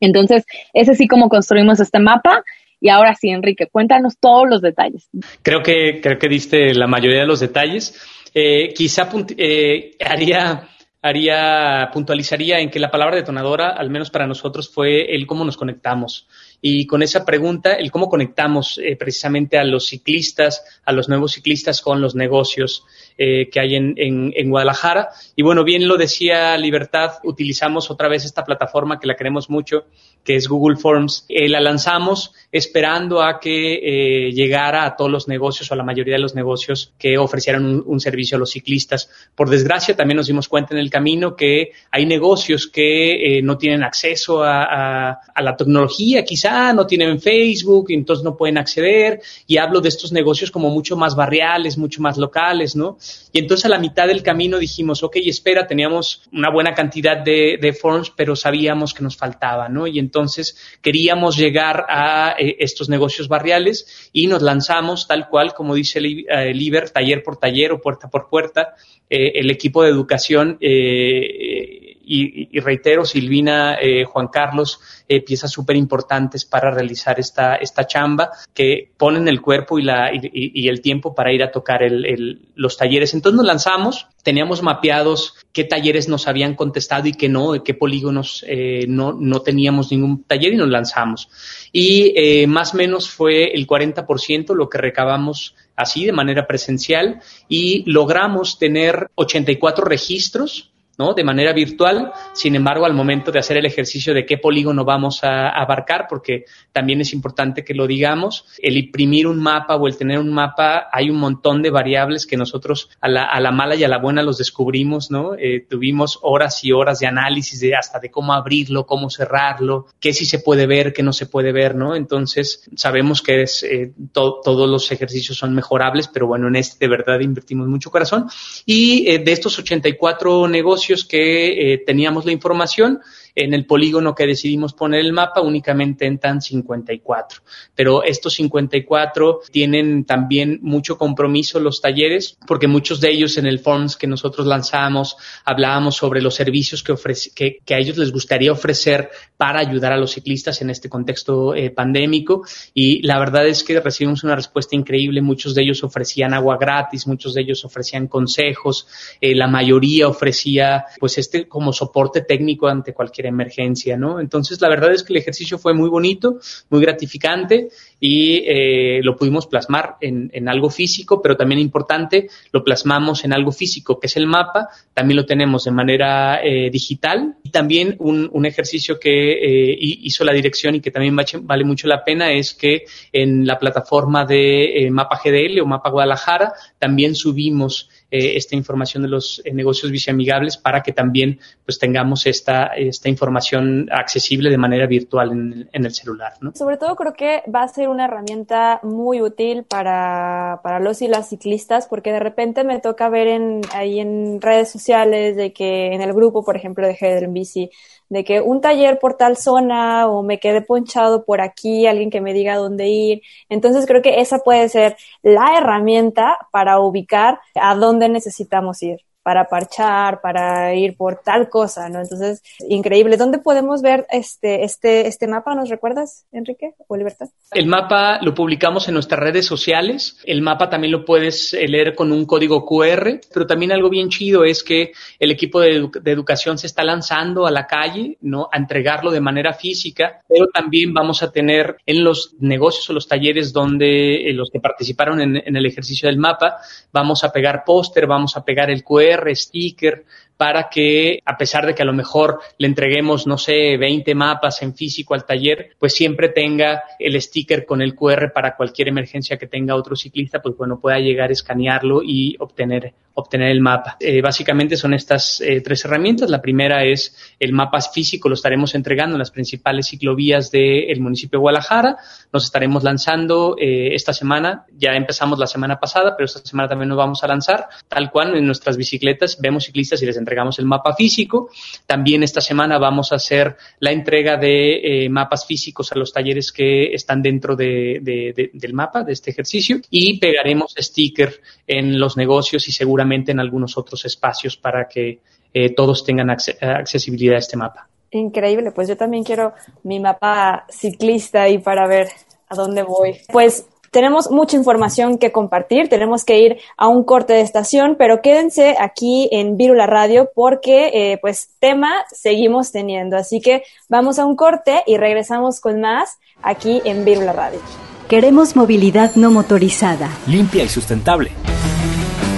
Entonces, es así como construimos este mapa. Y ahora sí, Enrique, cuéntanos todos los detalles. Creo que, creo que diste la mayoría de los detalles. Eh, quizá eh, haría haría, puntualizaría en que la palabra detonadora, al menos para nosotros, fue el cómo nos conectamos. Y con esa pregunta, el cómo conectamos eh, precisamente a los ciclistas, a los nuevos ciclistas con los negocios eh, que hay en, en, Guadalajara. Y bueno, bien lo decía Libertad, utilizamos otra vez esta plataforma que la queremos mucho, que es Google Forms. Eh, la lanzamos esperando a que llegara a todos los negocios o a la mayoría de los negocios que ofrecieran un, servicio a los ciclistas. Por desgracia, también nos dimos cuenta en el camino que hay negocios que no tienen acceso a, a, a la tecnología, quizá no tienen Facebook, entonces no pueden acceder, y hablo de estos negocios como mucho más barriales, mucho más locales, ¿no? Y entonces a la mitad del camino dijimos, ok, espera, teníamos una buena cantidad de, forms, pero sabíamos que nos faltaba, ¿no? Y entonces queríamos llegar a eh, estos negocios barriales y nos lanzamos tal cual, como dice el Iber, taller por taller o puerta por puerta, eh, el equipo de educación eh, y, reitero, Silvina, eh, Juan Carlos, eh, piezas súper importantes para realizar esta, esta chamba que ponen el cuerpo y, la, y, el tiempo para ir a tocar el, los talleres. Entonces nos lanzamos, teníamos mapeados qué talleres nos habían contestado y qué no, de qué polígonos eh, no, no teníamos ningún taller y nos lanzamos. Y eh, más o menos fue el 40% lo que recabamos así de manera presencial y logramos tener 84 registros ¿no? De manera virtual. Sin embargo, al momento de hacer el ejercicio de qué polígono vamos a abarcar, porque también es importante que lo digamos, el imprimir un mapa o el tener un mapa, hay un montón de variables que nosotros a la, a la mala y a la buena los descubrimos, ¿no? Eh, tuvimos horas y horas de análisis de hasta de cómo abrirlo, cómo cerrarlo, qué sí se puede ver, qué no se puede ver, ¿no? Entonces, sabemos que es, eh, todos los ejercicios son mejorables, pero bueno, en este de verdad invertimos mucho corazón. Y eh, de estos 84 negocios, que eh, teníamos la información, en el polígono que decidimos poner el mapa únicamente entran 54. Pero estos 54 tienen también mucho compromiso los talleres, porque muchos de ellos en el Forms que nosotros lanzamos hablábamos sobre los servicios que, que, que, a ellos les gustaría ofrecer para ayudar a los ciclistas en este contexto eh, pandémico. Y la verdad es que recibimos una respuesta increíble. Muchos de ellos ofrecían agua gratis, muchos de ellos ofrecían consejos, eh, la mayoría ofrecía pues este como soporte técnico ante cualquier emergencia, ¿no? Entonces, la verdad es que el ejercicio fue muy bonito, muy gratificante y eh, lo pudimos plasmar en, en, algo físico, pero también importante, lo plasmamos en algo físico, que es el mapa, también lo tenemos de manera eh, digital y también un, un ejercicio que eh, hizo la dirección y que también vale mucho la pena es que en la plataforma de Mapa GDL o Mapa Guadalajara también subimos eh, esta información de los eh, negocios viceamigables para que también pues tengamos esta, esta información accesible de manera virtual en, en, el celular. ¿no? Sobre todo creo que va a ser una herramienta muy útil para, para los y las ciclistas porque de repente me toca ver en, ahí en redes sociales de que en el grupo, por ejemplo, de Header Bici, de que un taller por tal zona o me quedé ponchado por aquí, alguien que me diga dónde ir. Entonces creo que esa puede ser la herramienta para ubicar a dónde necesitamos ir para parchar, para ir por tal cosa, ¿no? Entonces, increíble. ¿Dónde podemos ver este, este, este mapa? ¿Nos recuerdas, Enrique o Libertad? El mapa lo publicamos en nuestras redes sociales. El mapa también lo puedes eh, leer con un código QR, pero también algo bien chido es que el equipo de, de educación se está lanzando a la calle, ¿no? A entregarlo de manera física, pero también vamos a tener en los negocios o los talleres donde eh, los que participaron en, en el ejercicio del mapa, vamos a pegar póster, vamos a pegar el QR, sticker, para que, a pesar de que a lo mejor le entreguemos, no sé, 20 mapas en físico al taller, pues siempre tenga el sticker con el QR para cualquier emergencia que tenga otro ciclista, pues bueno, pueda llegar a escanearlo y obtener obtener el mapa. Eh, básicamente son estas eh, tres herramientas. La primera es el mapa físico, lo estaremos entregando en las principales ciclovías del municipio de Guadalajara. Nos estaremos lanzando eh, esta semana, ya empezamos la semana pasada, pero esta semana también nos vamos a lanzar, tal cual en nuestras bicicletas vemos ciclistas y les entregamos el mapa físico. También esta semana vamos a hacer la entrega de mapas físicos a los talleres que están dentro de, del mapa, de este ejercicio, y pegaremos sticker en los negocios y seguramente en algunos otros espacios para que eh, todos tengan accesibilidad a este mapa. Increíble, pues yo también quiero mi mapa ciclista y para ver a dónde voy. Pues tenemos mucha información que compartir, tenemos que ir a un corte de estación, pero quédense aquí en Virula Radio porque eh, pues tema seguimos teniendo. Así que vamos a un corte y regresamos con más aquí en Virula Radio. Queremos movilidad no motorizada. Limpia y sustentable.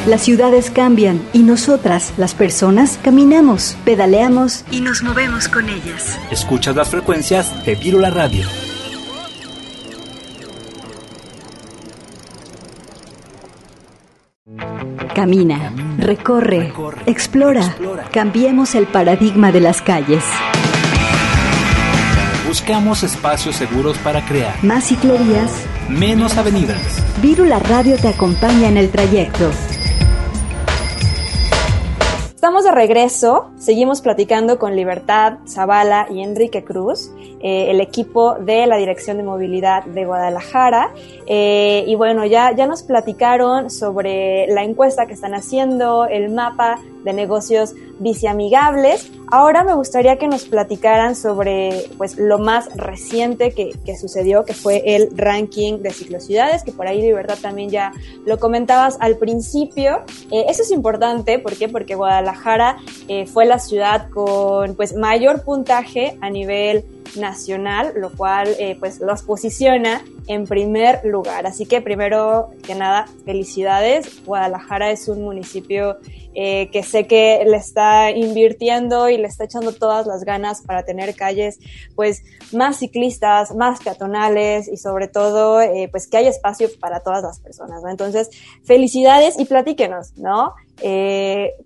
Las ciudades cambian y nosotras, las personas, caminamos, pedaleamos y nos movemos con ellas. Escuchas las frecuencias de Virula Radio. Camina, recorre, explora. Cambiemos el paradigma de las calles. Buscamos espacios seguros para crear más ciclovías, menos avenidas. Virula Radio te acompaña en el trayecto. Estamos de regreso, seguimos platicando con Libertad Zavala y Enrique Cruz, eh, el equipo de la Dirección de Movilidad de Guadalajara. Eh, y bueno, ya, ya nos platicaron sobre la encuesta que están haciendo, el mapa de negocios biciamigables. Ahora me gustaría que nos platicaran sobre pues, lo más reciente que, que sucedió, que fue el ranking de ciclociudades, que por ahí de verdad también ya lo comentabas al principio. Eh, eso es importante, ¿por qué? Porque Guadalajara eh, fue la ciudad con pues, mayor puntaje a nivel nacional, lo cual eh, pues los posiciona en primer lugar. Así que primero que nada, felicidades. Guadalajara es un municipio que sé que le está invirtiendo y le está echando todas las ganas para tener calles pues más ciclistas, más peatonales y sobre todo eh, pues que haya espacio para todas las personas. Entonces, felicidades y platíquenos, ¿no?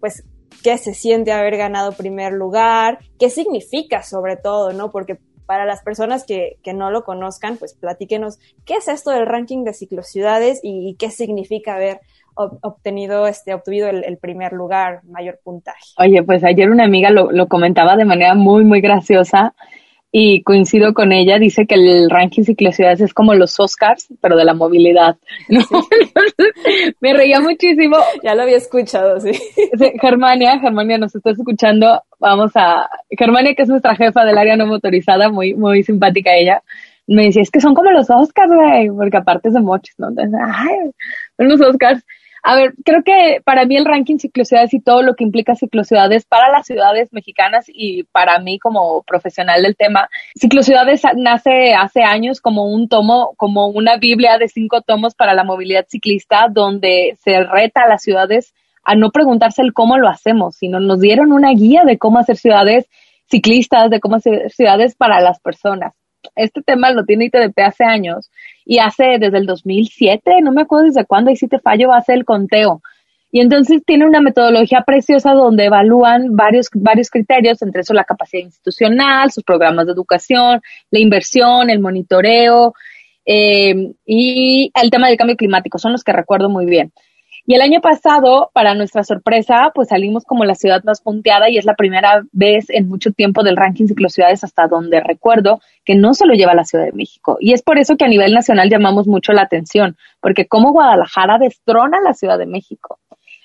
pues qué se siente haber ganado primer lugar, qué significa sobre todo, ¿no? Porque para las personas que, que, no lo conozcan, pues platíquenos qué es esto del ranking de ciclociudades y, y qué significa haber obtenido, este, obtenido el, primer lugar, mayor puntaje. Oye, pues ayer una amiga lo, lo comentaba de manera muy, muy graciosa y coincido con ella, dice que el ranking ciclocidades es como los Oscars, pero de la movilidad. me reía muchísimo. Ya lo había escuchado, sí. Germania, Germania nos estás escuchando, vamos a, Germania que es nuestra jefa del área no motorizada, muy, muy simpática ella, me decía, es que son como los Oscars, güey, porque aparte es de mochis, ¿no? Entonces, ay, son los Oscars. A ver, creo que para mí el ranking ciclociudades y todo lo que implica ciclociudades para las ciudades mexicanas y para mí como profesional del tema, ciclociudades nace hace años como un tomo, como una biblia de cinco tomos para la movilidad ciclista donde se reta a las ciudades a no preguntarse el cómo lo hacemos, sino nos dieron una guía de cómo hacer ciudades ciclistas, de cómo hacer ciudades para las personas. Este tema lo tiene ITDP hace años y hace desde el 2007, no me acuerdo desde cuándo, y si te fallo, hace el conteo. Y entonces tiene una metodología preciosa donde evalúan varios, varios criterios, entre eso la capacidad institucional, sus programas de educación, la inversión, el monitoreo eh, y el tema del cambio climático, son los que recuerdo muy bien. Y el año pasado, para nuestra sorpresa, pues salimos como la ciudad más punteada y es la primera vez en mucho tiempo del ranking ciclociudades hasta donde recuerdo que no se lo lleva la Ciudad de México. Y es por eso que a nivel nacional llamamos mucho la atención, porque como Guadalajara destrona la Ciudad de México.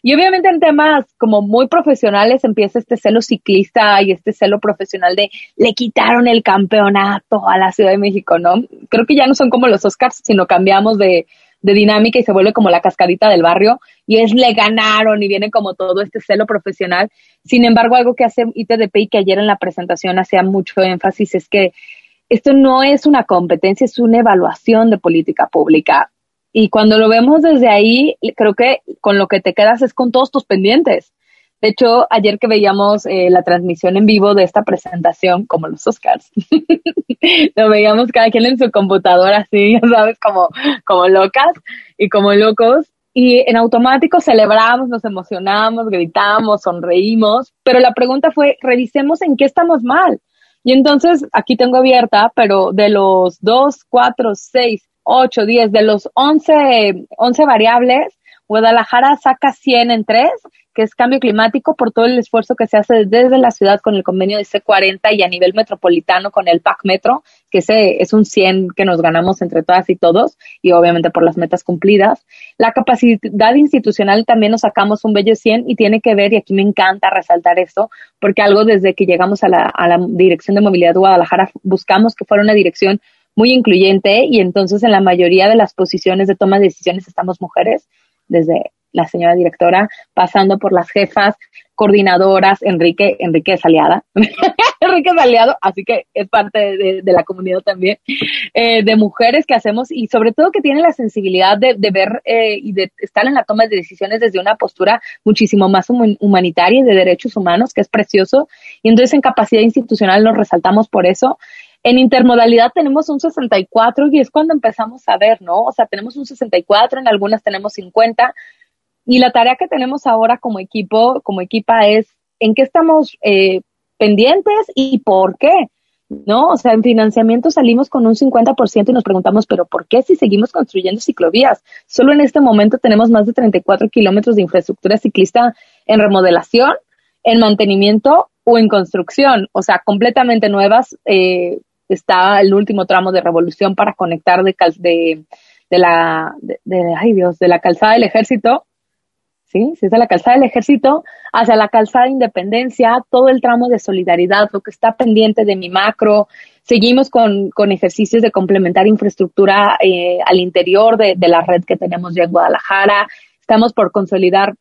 Y obviamente en temas como muy profesionales empieza este celo ciclista y este celo profesional de le quitaron el campeonato a la Ciudad de México, ¿no? Creo que ya no son como los Oscars, sino cambiamos de, de dinámica y se vuelve como la cascadita del barrio y es le ganaron y viene como todo este celo profesional. Sin embargo, algo que hace ITDP y que ayer en la presentación hacía mucho énfasis es que esto no es una competencia, es una evaluación de política pública. Y cuando lo vemos desde ahí, creo que con lo que te quedas es con todos tus pendientes. De hecho, ayer que veíamos eh, la transmisión en vivo de esta presentación, como los Oscars, lo veíamos cada quien en su computadora, así, sabes, como, como locas y como locos. Y en automático celebramos, nos emocionamos, gritamos, sonreímos, pero la pregunta fue, revisemos en qué estamos mal. Y entonces, aquí tengo abierta, pero de los 2, 4, 6, 8, 10, de los 11, 11 variables, Guadalajara saca 100 en 3 que es cambio climático por todo el esfuerzo que se hace desde la ciudad con el convenio de C40 y a nivel metropolitano con el PAC Metro, que es un 100 que nos ganamos entre todas y todos y obviamente por las metas cumplidas. La capacidad institucional también nos sacamos un bello 100 y tiene que ver, y aquí me encanta resaltar esto, porque algo desde que llegamos a la, a la Dirección de Movilidad de Guadalajara buscamos que fuera una dirección muy incluyente y entonces en la mayoría de las posiciones de toma de decisiones estamos mujeres, desde la señora directora, pasando por las jefas, coordinadoras, Enrique, Enrique es aliada, Enrique es así que es parte de, la comunidad también, eh, de mujeres que hacemos y sobre todo que tienen la sensibilidad de, ver eh, y de estar en la toma de decisiones desde una postura muchísimo más humanitaria y de derechos humanos, que es precioso. Y entonces en capacidad institucional nos resaltamos por eso. En intermodalidad tenemos un 64 y es cuando empezamos a ver, ¿no? O sea, tenemos un 64, en algunas tenemos 50, y la tarea que tenemos ahora como equipo, como equipa, es en qué estamos eh, pendientes y por qué. ¿no? O sea, en financiamiento salimos con un 50% y nos preguntamos, pero ¿por qué si seguimos construyendo ciclovías? Solo en este momento tenemos más de 34 kilómetros de infraestructura ciclista en remodelación, en mantenimiento o en construcción, o sea, completamente nuevas. Eh, está el último tramo de revolución para conectar de, de, de la, de, ay Dios, de la calzada del ejército ¿sí? Si es de la calzada del ejército hacia la calzada de independencia, todo el tramo de solidaridad, lo que está pendiente de mi macro. Seguimos con, con ejercicios de complementar infraestructura eh, al interior de, de la red que tenemos ya en Guadalajara. Estamos por consolidar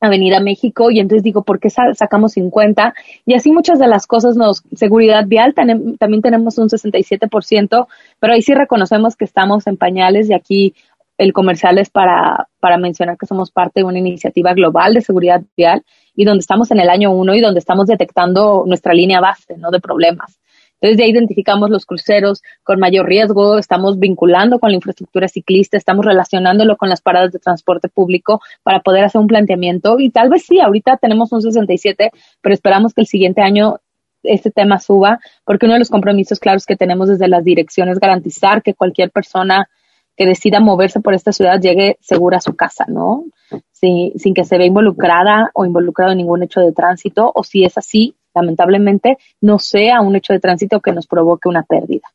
Avenida México y entonces digo, ¿por qué sacamos 50? Y así muchas de las cosas nos, seguridad vial, también tenemos un 67%, pero ahí sí reconocemos que estamos en pañales y aquí el comercial es para, para mencionar que somos parte de una iniciativa global de seguridad vial y donde estamos en el año uno y donde estamos detectando nuestra línea base, ¿no? De problemas. Entonces, ahí identificamos los cruceros con mayor riesgo, estamos vinculando con la infraestructura ciclista, estamos relacionándolo con las paradas de transporte público para poder hacer un planteamiento. Y tal vez sí, ahorita tenemos un 67, pero esperamos que el siguiente año este tema suba, porque uno de los compromisos claros que tenemos desde las direcciones es garantizar que cualquier persona que decida moverse por esta ciudad llegue segura a su casa, ¿no? sin sin que se vea involucrada o involucrado en ningún hecho de tránsito, o si es así, lamentablemente, no sea un hecho de tránsito que nos provoque una pérdida.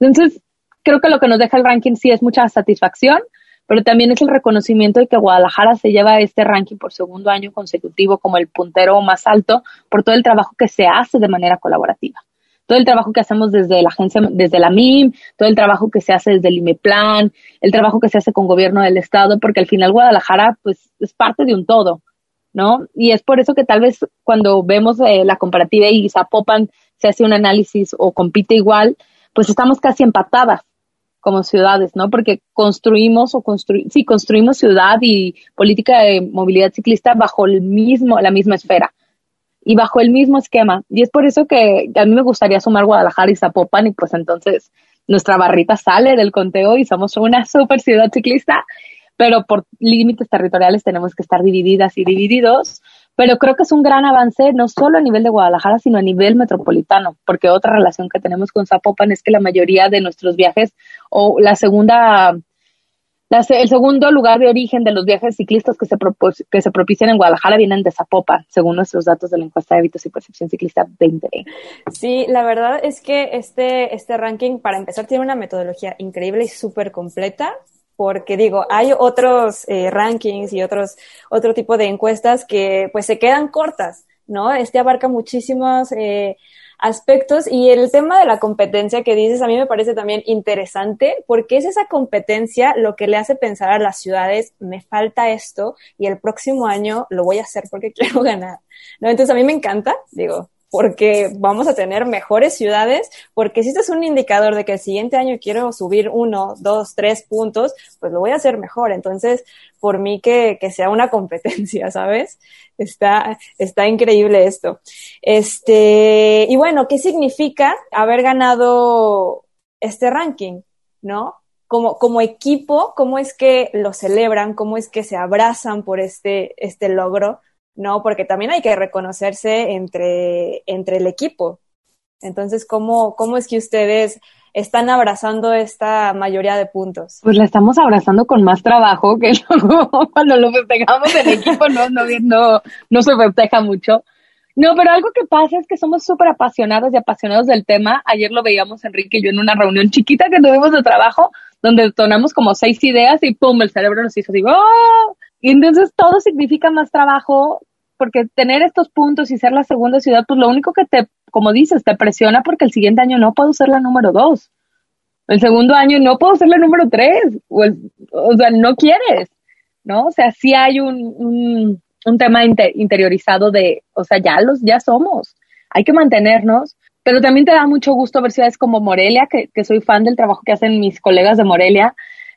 Entonces, creo que lo que nos deja el ranking sí es mucha satisfacción, pero también es el reconocimiento de que Guadalajara se lleva este ranking por segundo año consecutivo como el puntero más alto por todo el trabajo que se hace de manera colaborativa todo el trabajo que hacemos desde la agencia, desde la MIM, todo el trabajo que se hace desde el IMEPLAN, el trabajo que se hace con gobierno del estado, porque al final Guadalajara pues es parte de un todo, ¿no? Y es por eso que tal vez cuando vemos eh, la comparativa y Zapopan se hace un análisis o compite igual, pues estamos casi empatadas como ciudades, ¿no? Porque construimos o construimos, construimos ciudad y política de movilidad ciclista bajo el mismo, la misma esfera y bajo el mismo esquema. Y es por eso que a mí me gustaría sumar Guadalajara y Zapopan y pues entonces nuestra barrita sale del conteo y somos una super ciudad ciclista, pero por límites territoriales tenemos que estar divididas y divididos. Pero creo que es un gran avance, no solo a nivel de Guadalajara, sino a nivel metropolitano, porque otra relación que tenemos con Zapopan es que la mayoría de nuestros viajes o la segunda el segundo lugar de origen de los viajes ciclistas que se, que se propician en Guadalajara vienen de Zapopan, según nuestros datos de la encuesta de hábitos y percepción ciclista 2020. Sí, la verdad es que este, este ranking, para empezar, tiene una metodología increíble y súper completa, porque digo, hay otros eh, rankings y otros, otro tipo de encuestas que pues se quedan cortas, ¿no? Este abarca muchísimos eh, aspectos y el tema de la competencia que dices a mí me parece también interesante porque es esa competencia lo que le hace pensar a las ciudades, me falta esto y el próximo año lo voy a hacer porque quiero ganar. ¿No? Entonces a mí me encanta, digo, porque vamos a tener mejores ciudades, porque si este es un indicador de que el siguiente año quiero subir uno, dos, tres puntos, pues lo voy a hacer mejor. Entonces, por mí que, que sea una competencia, ¿sabes? Está, está increíble esto. Este, y bueno, ¿qué significa haber ganado este ranking? ¿No? Como, como equipo, ¿cómo es que lo celebran? ¿Cómo es que se abrazan por este, este logro? ¿No? Porque también hay que reconocerse entre, entre el equipo. Entonces, ¿cómo, ¿cómo es que ustedes están abrazando esta mayoría de puntos? Pues la estamos abrazando con más trabajo que cuando lo festejamos el equipo no, no, no, no se festeja mucho. No, pero algo que pasa es que somos súper apasionados y apasionados del tema. Ayer lo veíamos Enrique y yo en una reunión chiquita que tuvimos de trabajo, donde detonamos como seis ideas y pum, el cerebro nos hizo así, ¡oh! Y entonces todo significa más trabajo, porque tener estos puntos y ser la segunda ciudad, pues lo único que te, como dices, te presiona porque el siguiente año no puedo ser la número dos. El segundo año no puedo ser la número tres. O, sea, no quieres, ¿no? O sea, sí hay un, un, tema interiorizado de, o sea, ya los, ya somos. Hay que mantenernos. Pero también te da mucho gusto ver ciudades como Morelia, que, que soy fan del trabajo que hacen mis colegas de Morelia,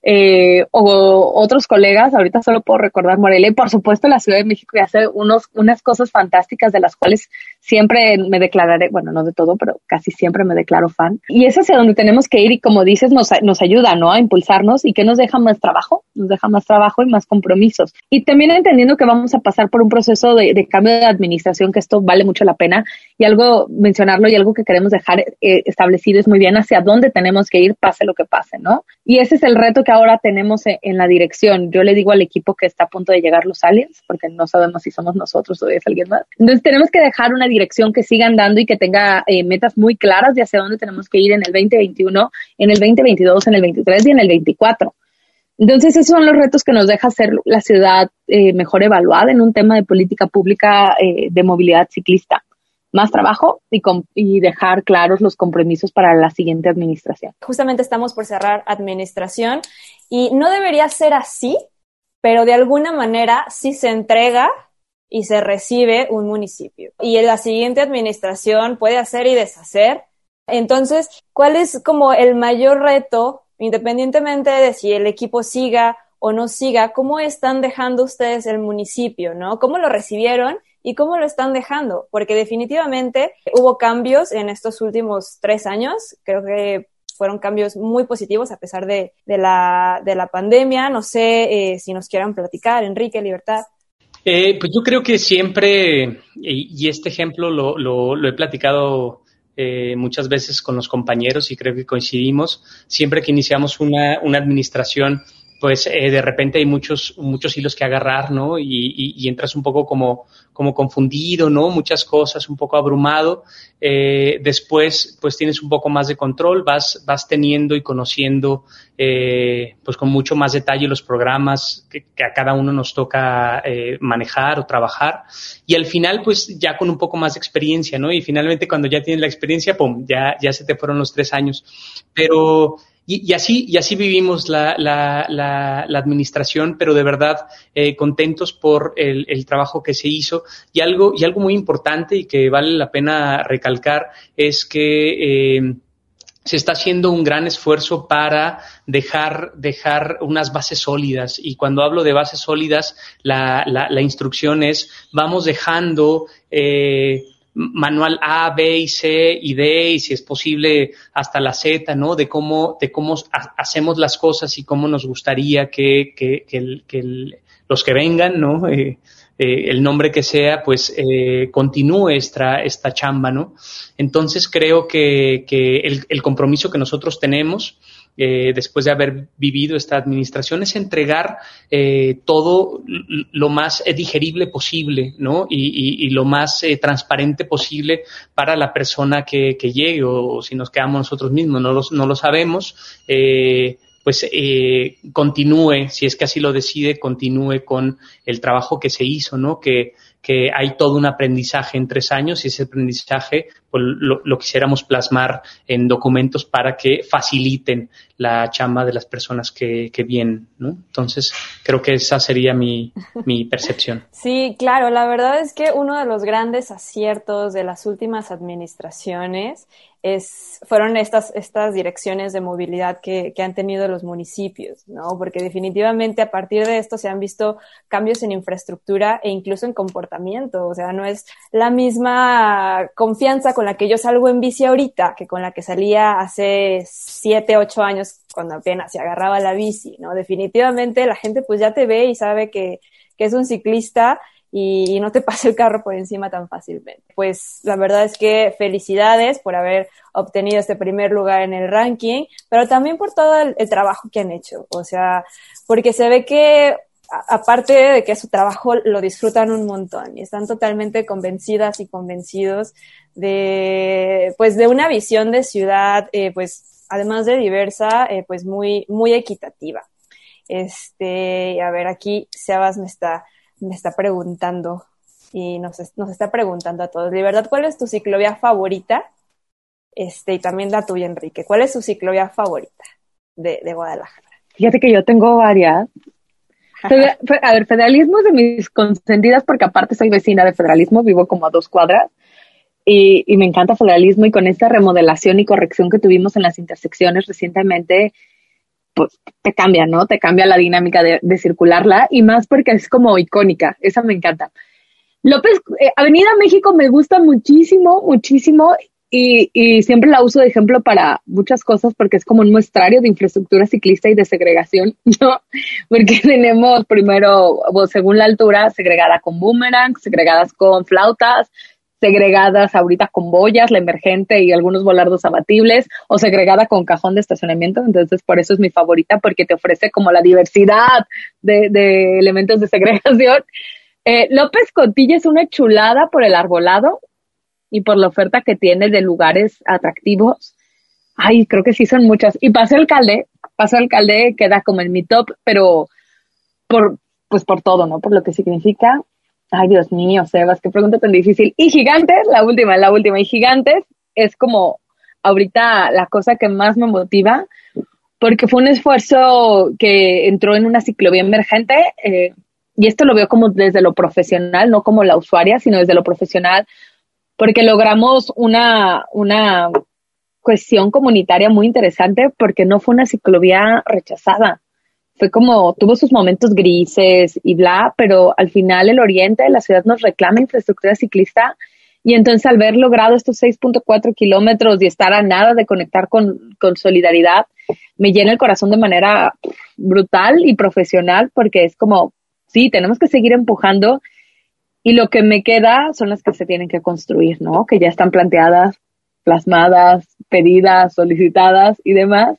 eh, o otros colegas, ahorita solo puedo recordar Morelia y por supuesto la Ciudad de México que hace unos, unas cosas fantásticas de las cuales siempre me declararé, bueno, no de todo, pero casi siempre me declaro fan. Y es hacia donde tenemos que ir y como dices, nos, nos ayuda, ¿no? A impulsarnos y que nos deja más trabajo, nos deja más trabajo y más compromisos. Y también entendiendo que vamos a pasar por un proceso de, de cambio de administración, que esto vale mucho la pena y algo mencionarlo y algo que queremos dejar eh, establecido es muy bien hacia dónde tenemos que ir, pase lo que pase, ¿no? Y ese es el reto que ahora tenemos en, la dirección. Yo le digo al equipo que está a punto de llegar los aliens, porque no sabemos si somos nosotros o es alguien más. Entonces tenemos que dejar una dirección que siga andando y que tenga eh, metas muy claras de hacia dónde tenemos que ir en el 2021, en el 2022, en el 23 y en el 24. Entonces, esos son los retos que nos deja ser la ciudad eh, mejor evaluada en un tema de política pública eh, de movilidad ciclista más trabajo y, y dejar claros los compromisos para la siguiente administración. Justamente estamos por cerrar administración y no debería ser así, pero de alguna manera sí se entrega y se recibe un municipio. Y la siguiente administración puede hacer y deshacer. Entonces, ¿cuál es como el mayor reto, independientemente de si el equipo siga o no siga, cómo están dejando ustedes el municipio, ¿no? ¿Cómo lo recibieron y cómo lo están dejando, porque definitivamente hubo cambios en estos últimos tres años, creo que fueron cambios muy positivos a pesar de, la, de la pandemia. No sé eh, si nos quieran platicar, Enrique, Libertad. Eh, pues yo creo que siempre, y, este ejemplo lo, lo, he platicado eh, muchas veces con los compañeros y creo que coincidimos, siempre que iniciamos una, una administración, pues eh, de repente hay muchos, muchos hilos que agarrar, ¿no? Y, y, entras un poco como, como confundido, ¿no? Muchas cosas, un poco abrumado. Eh, después, pues tienes un poco más de control, vas, vas teniendo y conociendo, eh, pues con mucho más detalle los programas que, que a cada uno nos toca eh, manejar o trabajar. Y al final, pues ya con un poco más de experiencia, ¿no? Y finalmente cuando ya tienes la experiencia, pum, ya, ya se te fueron los tres años. Pero, y, así, y así vivimos la, la, la, administración, pero de verdad eh, contentos por el, el, trabajo que se hizo. Y algo, y algo muy importante y que vale la pena recalcar es que eh, se está haciendo un gran esfuerzo para dejar, dejar unas bases sólidas. Y cuando hablo de bases sólidas, la, la, la instrucción es vamos dejando eh, manual A, B y C y D y si es posible hasta la Z, ¿no? De cómo, de cómo hacemos las cosas y cómo nos gustaría que, que, que, los que vengan, ¿no? Eh, eh, el nombre que sea, pues eh, continúe esta, esta chamba, ¿no? Entonces creo que, que el, el compromiso que nosotros tenemos eh, después de haber vivido esta administración, es entregar eh, todo lo más digerible posible, ¿no? Y, lo más eh, transparente posible para la persona que, llegue, o, si nos quedamos nosotros mismos, no, no lo sabemos. pues continúe, si es que así lo decide, continúe con el trabajo que se hizo, ¿no? Que, que hay todo un aprendizaje en tres años y ese aprendizaje pues, lo, lo, quisiéramos plasmar en documentos para que faciliten la chamba de las personas que, que vienen, ¿no? Entonces, creo que esa sería mi, mi percepción. Sí, claro, la verdad es que uno de los grandes aciertos de las últimas administraciones es, fueron estas, estas direcciones de movilidad que, que, han tenido los municipios, ¿no? Porque definitivamente a partir de esto se han visto cambios en infraestructura e incluso en comportamiento. O sea, no es la misma confianza con la que yo salgo en bici ahorita que con la que salía hace siete, ocho años cuando apenas se agarraba la bici, ¿no? Definitivamente la gente pues ya te ve y sabe que, que es un ciclista y, no te pase el carro por encima tan fácilmente. Pues la verdad es que felicidades por haber obtenido este primer lugar en el ranking, pero también por todo el, trabajo que han hecho. O sea, porque se ve que aparte de que su trabajo lo disfrutan un montón y están totalmente convencidas y convencidos de, pues, de una visión de ciudad, eh, pues, además de diversa, eh, pues, muy, muy equitativa. Este, a ver, aquí Sebas me está me está preguntando y nos, nos está preguntando a todos, de verdad, ¿cuál es tu ciclovía favorita? Este, y también la tuya, Enrique. ¿Cuál es tu ciclovía favorita de, de Guadalajara? Fíjate que yo tengo varias. A ver, federalismo es de mis consentidas porque aparte soy vecina de federalismo, vivo como a dos cuadras y, y, me encanta federalismo y con esta remodelación y corrección que tuvimos en las intersecciones recientemente, pues te cambia, ¿no? Te cambia la dinámica de, circularla y más porque es como icónica, esa me encanta. López, eh, Avenida México me gusta muchísimo, muchísimo y, y, siempre la uso de ejemplo para muchas cosas porque es como un muestrario de infraestructura ciclista y de segregación, ¿no? Porque tenemos primero, según la altura, segregada con boomerang, segregadas con flautas, segregadas ahorita con boyas, la emergente y algunos volardos abatibles, o segregada con cajón de estacionamiento. Entonces, por eso es mi favorita, porque te ofrece como la diversidad de, elementos de segregación. Eh, López Cotilla es una chulada por el arbolado y por la oferta que tiene de lugares atractivos. Ay, creo que sí son muchas. Y Paso Alcalde, Paso Alcalde queda como en mi top, pero por, pues por todo, ¿no? Por lo que significa Ay, Dios mío, Sebas, qué pregunta tan difícil. Y Gigantes, la última, la última. Y Gigantes es como ahorita la cosa que más me motiva, porque fue un esfuerzo que entró en una ciclovía emergente. Eh, y esto lo veo como desde lo profesional, no como la usuaria, sino desde lo profesional, porque logramos una, una cuestión comunitaria muy interesante, porque no fue una ciclovía rechazada fue como, tuvo sus momentos grises y bla, pero al final el oriente de la ciudad nos reclama infraestructura ciclista y entonces al haber logrado estos 6.4 kilómetros y estar a nada de conectar con, con solidaridad, me llena el corazón de manera brutal y profesional porque es como, sí, tenemos que seguir empujando y lo que me queda son las que se tienen que construir, ¿no? Que ya están planteadas, plasmadas, pedidas, solicitadas y demás.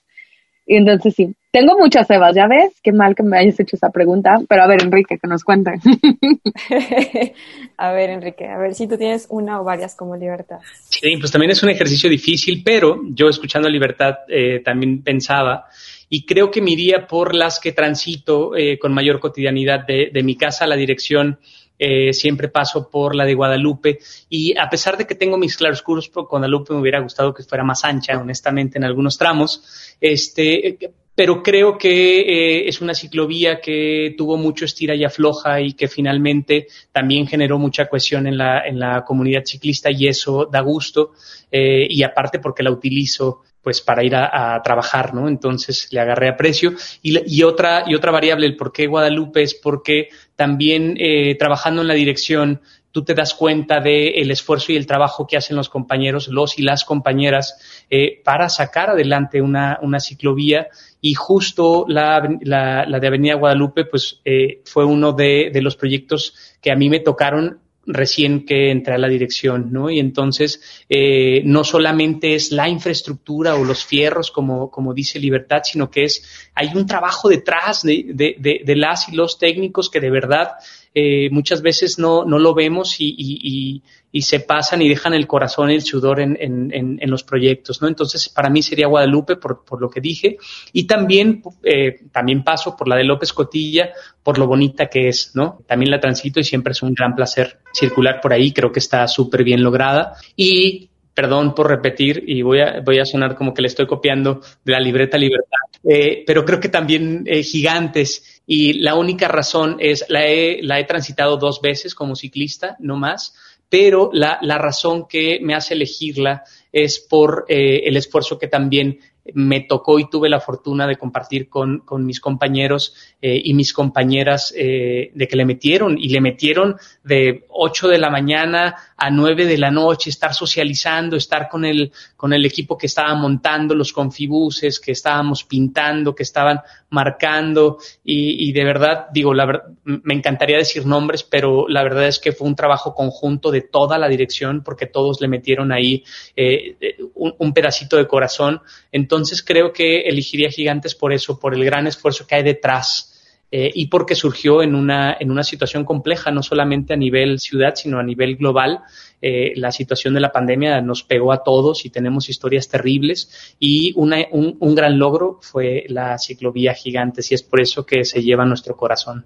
Y entonces sí, tengo muchas Evas, ya ves, qué mal que me hayas hecho esa pregunta, pero a ver, Enrique, que nos cuente. a ver, Enrique, a ver si tú tienes una o varias como libertad. Sí, pues también es un ejercicio difícil, pero yo escuchando libertad eh, también pensaba y creo que me iría por las que transito eh, con mayor cotidianidad de, de mi casa a la dirección eh, siempre paso por la de Guadalupe. Y a pesar de que tengo mis claroscuros por Guadalupe me hubiera gustado que fuera más ancha, honestamente, en algunos tramos, este, pero creo que eh, es una ciclovía que tuvo mucho estira y afloja y que finalmente también generó mucha cohesión en la, en la comunidad ciclista y eso da gusto eh, y aparte porque la utilizo pues para ir a, trabajar, ¿no? Entonces le agarré aprecio. Y, y, otra, y otra variable, el por qué Guadalupe, es porque también eh, trabajando en la dirección, tú te das cuenta del el esfuerzo y el trabajo que hacen los compañeros, los y las compañeras, eh, para sacar adelante una, una ciclovía. Y justo la, la, la de Avenida Guadalupe, pues eh, fue uno de, de los proyectos que a mí me tocaron recién que entré a la dirección, ¿no? Y entonces eh, no solamente es la infraestructura o los fierros, como, como dice Libertad, sino que es, hay un trabajo detrás de, de, de, de las y los técnicos que de verdad eh, muchas veces no, no lo vemos y, se pasan y dejan el corazón y el sudor en, los proyectos, ¿no? Entonces, para mí sería Guadalupe por, lo que dije y también, eh, también paso por la de López Cotilla por lo bonita que es, ¿no? También la transito y siempre es un gran placer circular por ahí, creo que está súper bien lograda y perdón por repetir y voy a, voy a sonar como que le estoy copiando de la libreta Libertad, eh, pero creo que también gigantes y la única razón es, la he, la he transitado dos veces como ciclista, no más, pero la, la razón que me hace elegirla es por eh, el esfuerzo que también me tocó y tuve la fortuna de compartir con, con mis compañeros eh, y mis compañeras eh, de que le metieron y le metieron de 8 de la mañana a 9 de la noche, estar socializando, estar con el, con el equipo que estaba montando los confibuses, que estábamos pintando, que estaban marcando y, y de verdad, digo, la me encantaría decir nombres, pero la verdad es que fue un trabajo conjunto de toda la dirección porque todos le metieron ahí eh, un, un pedacito de corazón. Entonces creo que elegiría Gigantes por eso, por el gran esfuerzo que hay detrás eh, y porque surgió en una, en una situación compleja, no solamente a nivel ciudad, sino a nivel global. Eh, la situación de la pandemia nos pegó a todos y tenemos historias terribles y una, un, un gran logro fue la ciclovía Gigantes y es por eso que se lleva nuestro corazón.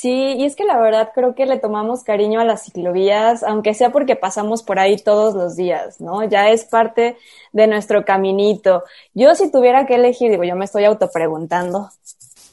Sí, y es que la verdad creo que le tomamos cariño a las ciclovías, aunque sea porque pasamos por ahí todos los días, ¿no? Ya es parte de nuestro caminito. Yo si tuviera que elegir, digo, yo me estoy autopreguntando,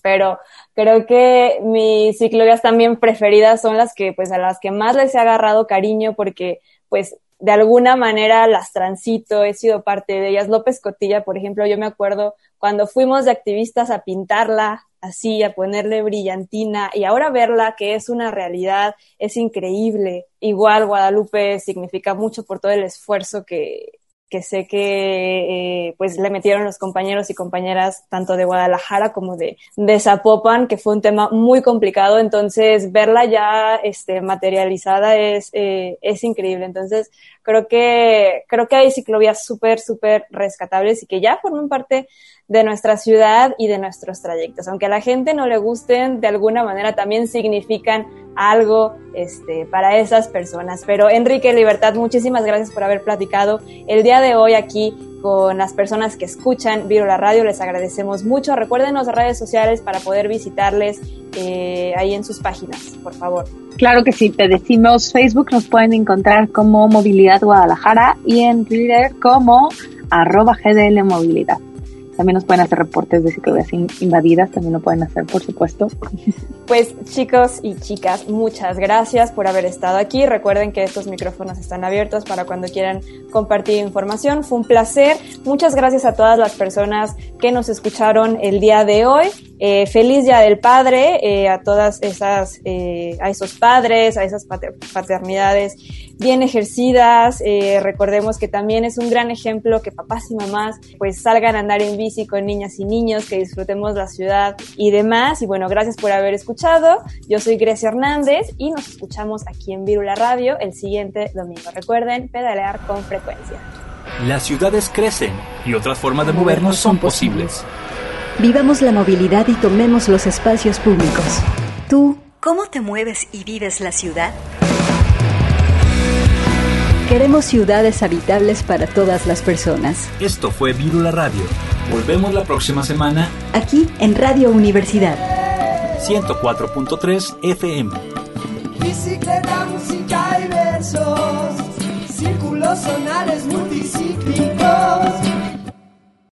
pero creo que mis ciclovías también preferidas son las que, pues, a las que más les he agarrado cariño porque, pues, de alguna manera las transito, he sido parte de ellas. López Cotilla, por ejemplo, yo me acuerdo cuando fuimos de activistas a pintarla, así, a ponerle brillantina y ahora verla que es una realidad, es increíble. Igual Guadalupe significa mucho por todo el esfuerzo que, que sé que eh, pues le metieron los compañeros y compañeras tanto de Guadalajara como de, Zapopan, que fue un tema muy complicado, entonces verla ya este, materializada es, eh, es increíble. Entonces creo que, creo que hay ciclovías súper, súper rescatables y que ya forman parte de nuestra ciudad y de nuestros trayectos. Aunque a la gente no le gusten, de alguna manera también significan algo este, para esas personas. Pero Enrique Libertad, muchísimas gracias por haber platicado el día de hoy aquí con las personas que escuchan Viro la Radio. Les agradecemos mucho. Recuérdenos redes sociales para poder visitarles eh, ahí en sus páginas, por favor. Claro que sí, te decimos Facebook, nos pueden encontrar como Movilidad Guadalajara y en Twitter como arroba GDL Movilidad. También nos pueden hacer reportes de ciclovías invadidas, también lo pueden hacer, por supuesto. Pues chicos y chicas, muchas gracias por haber estado aquí. Recuerden que estos micrófonos están abiertos para cuando quieran compartir información. Fue un placer. Muchas gracias a todas las personas que nos escucharon el día de hoy. Eh, feliz Día del Padre eh, a todas esas, eh, a esos padres, a esas paternidades bien ejercidas. Eh, recordemos que también es un gran ejemplo que papás y mamás pues salgan a andar en bici con niñas y niños, que disfrutemos la ciudad y demás. Y bueno, gracias por haber escuchado. Yo soy Grecia Hernández y nos escuchamos aquí en Virula Radio el siguiente domingo. Recuerden pedalear con frecuencia. Las ciudades crecen y otras formas de movernos son posibles. Vivamos la movilidad y tomemos los espacios públicos. ¿Tú cómo te mueves y vives la ciudad? Queremos ciudades habitables para todas las personas. Esto fue Virula Radio. Volvemos la próxima semana aquí en Radio Universidad 104.3 FM. Bicicleta, música y versos, círculos sonales multicíclicos.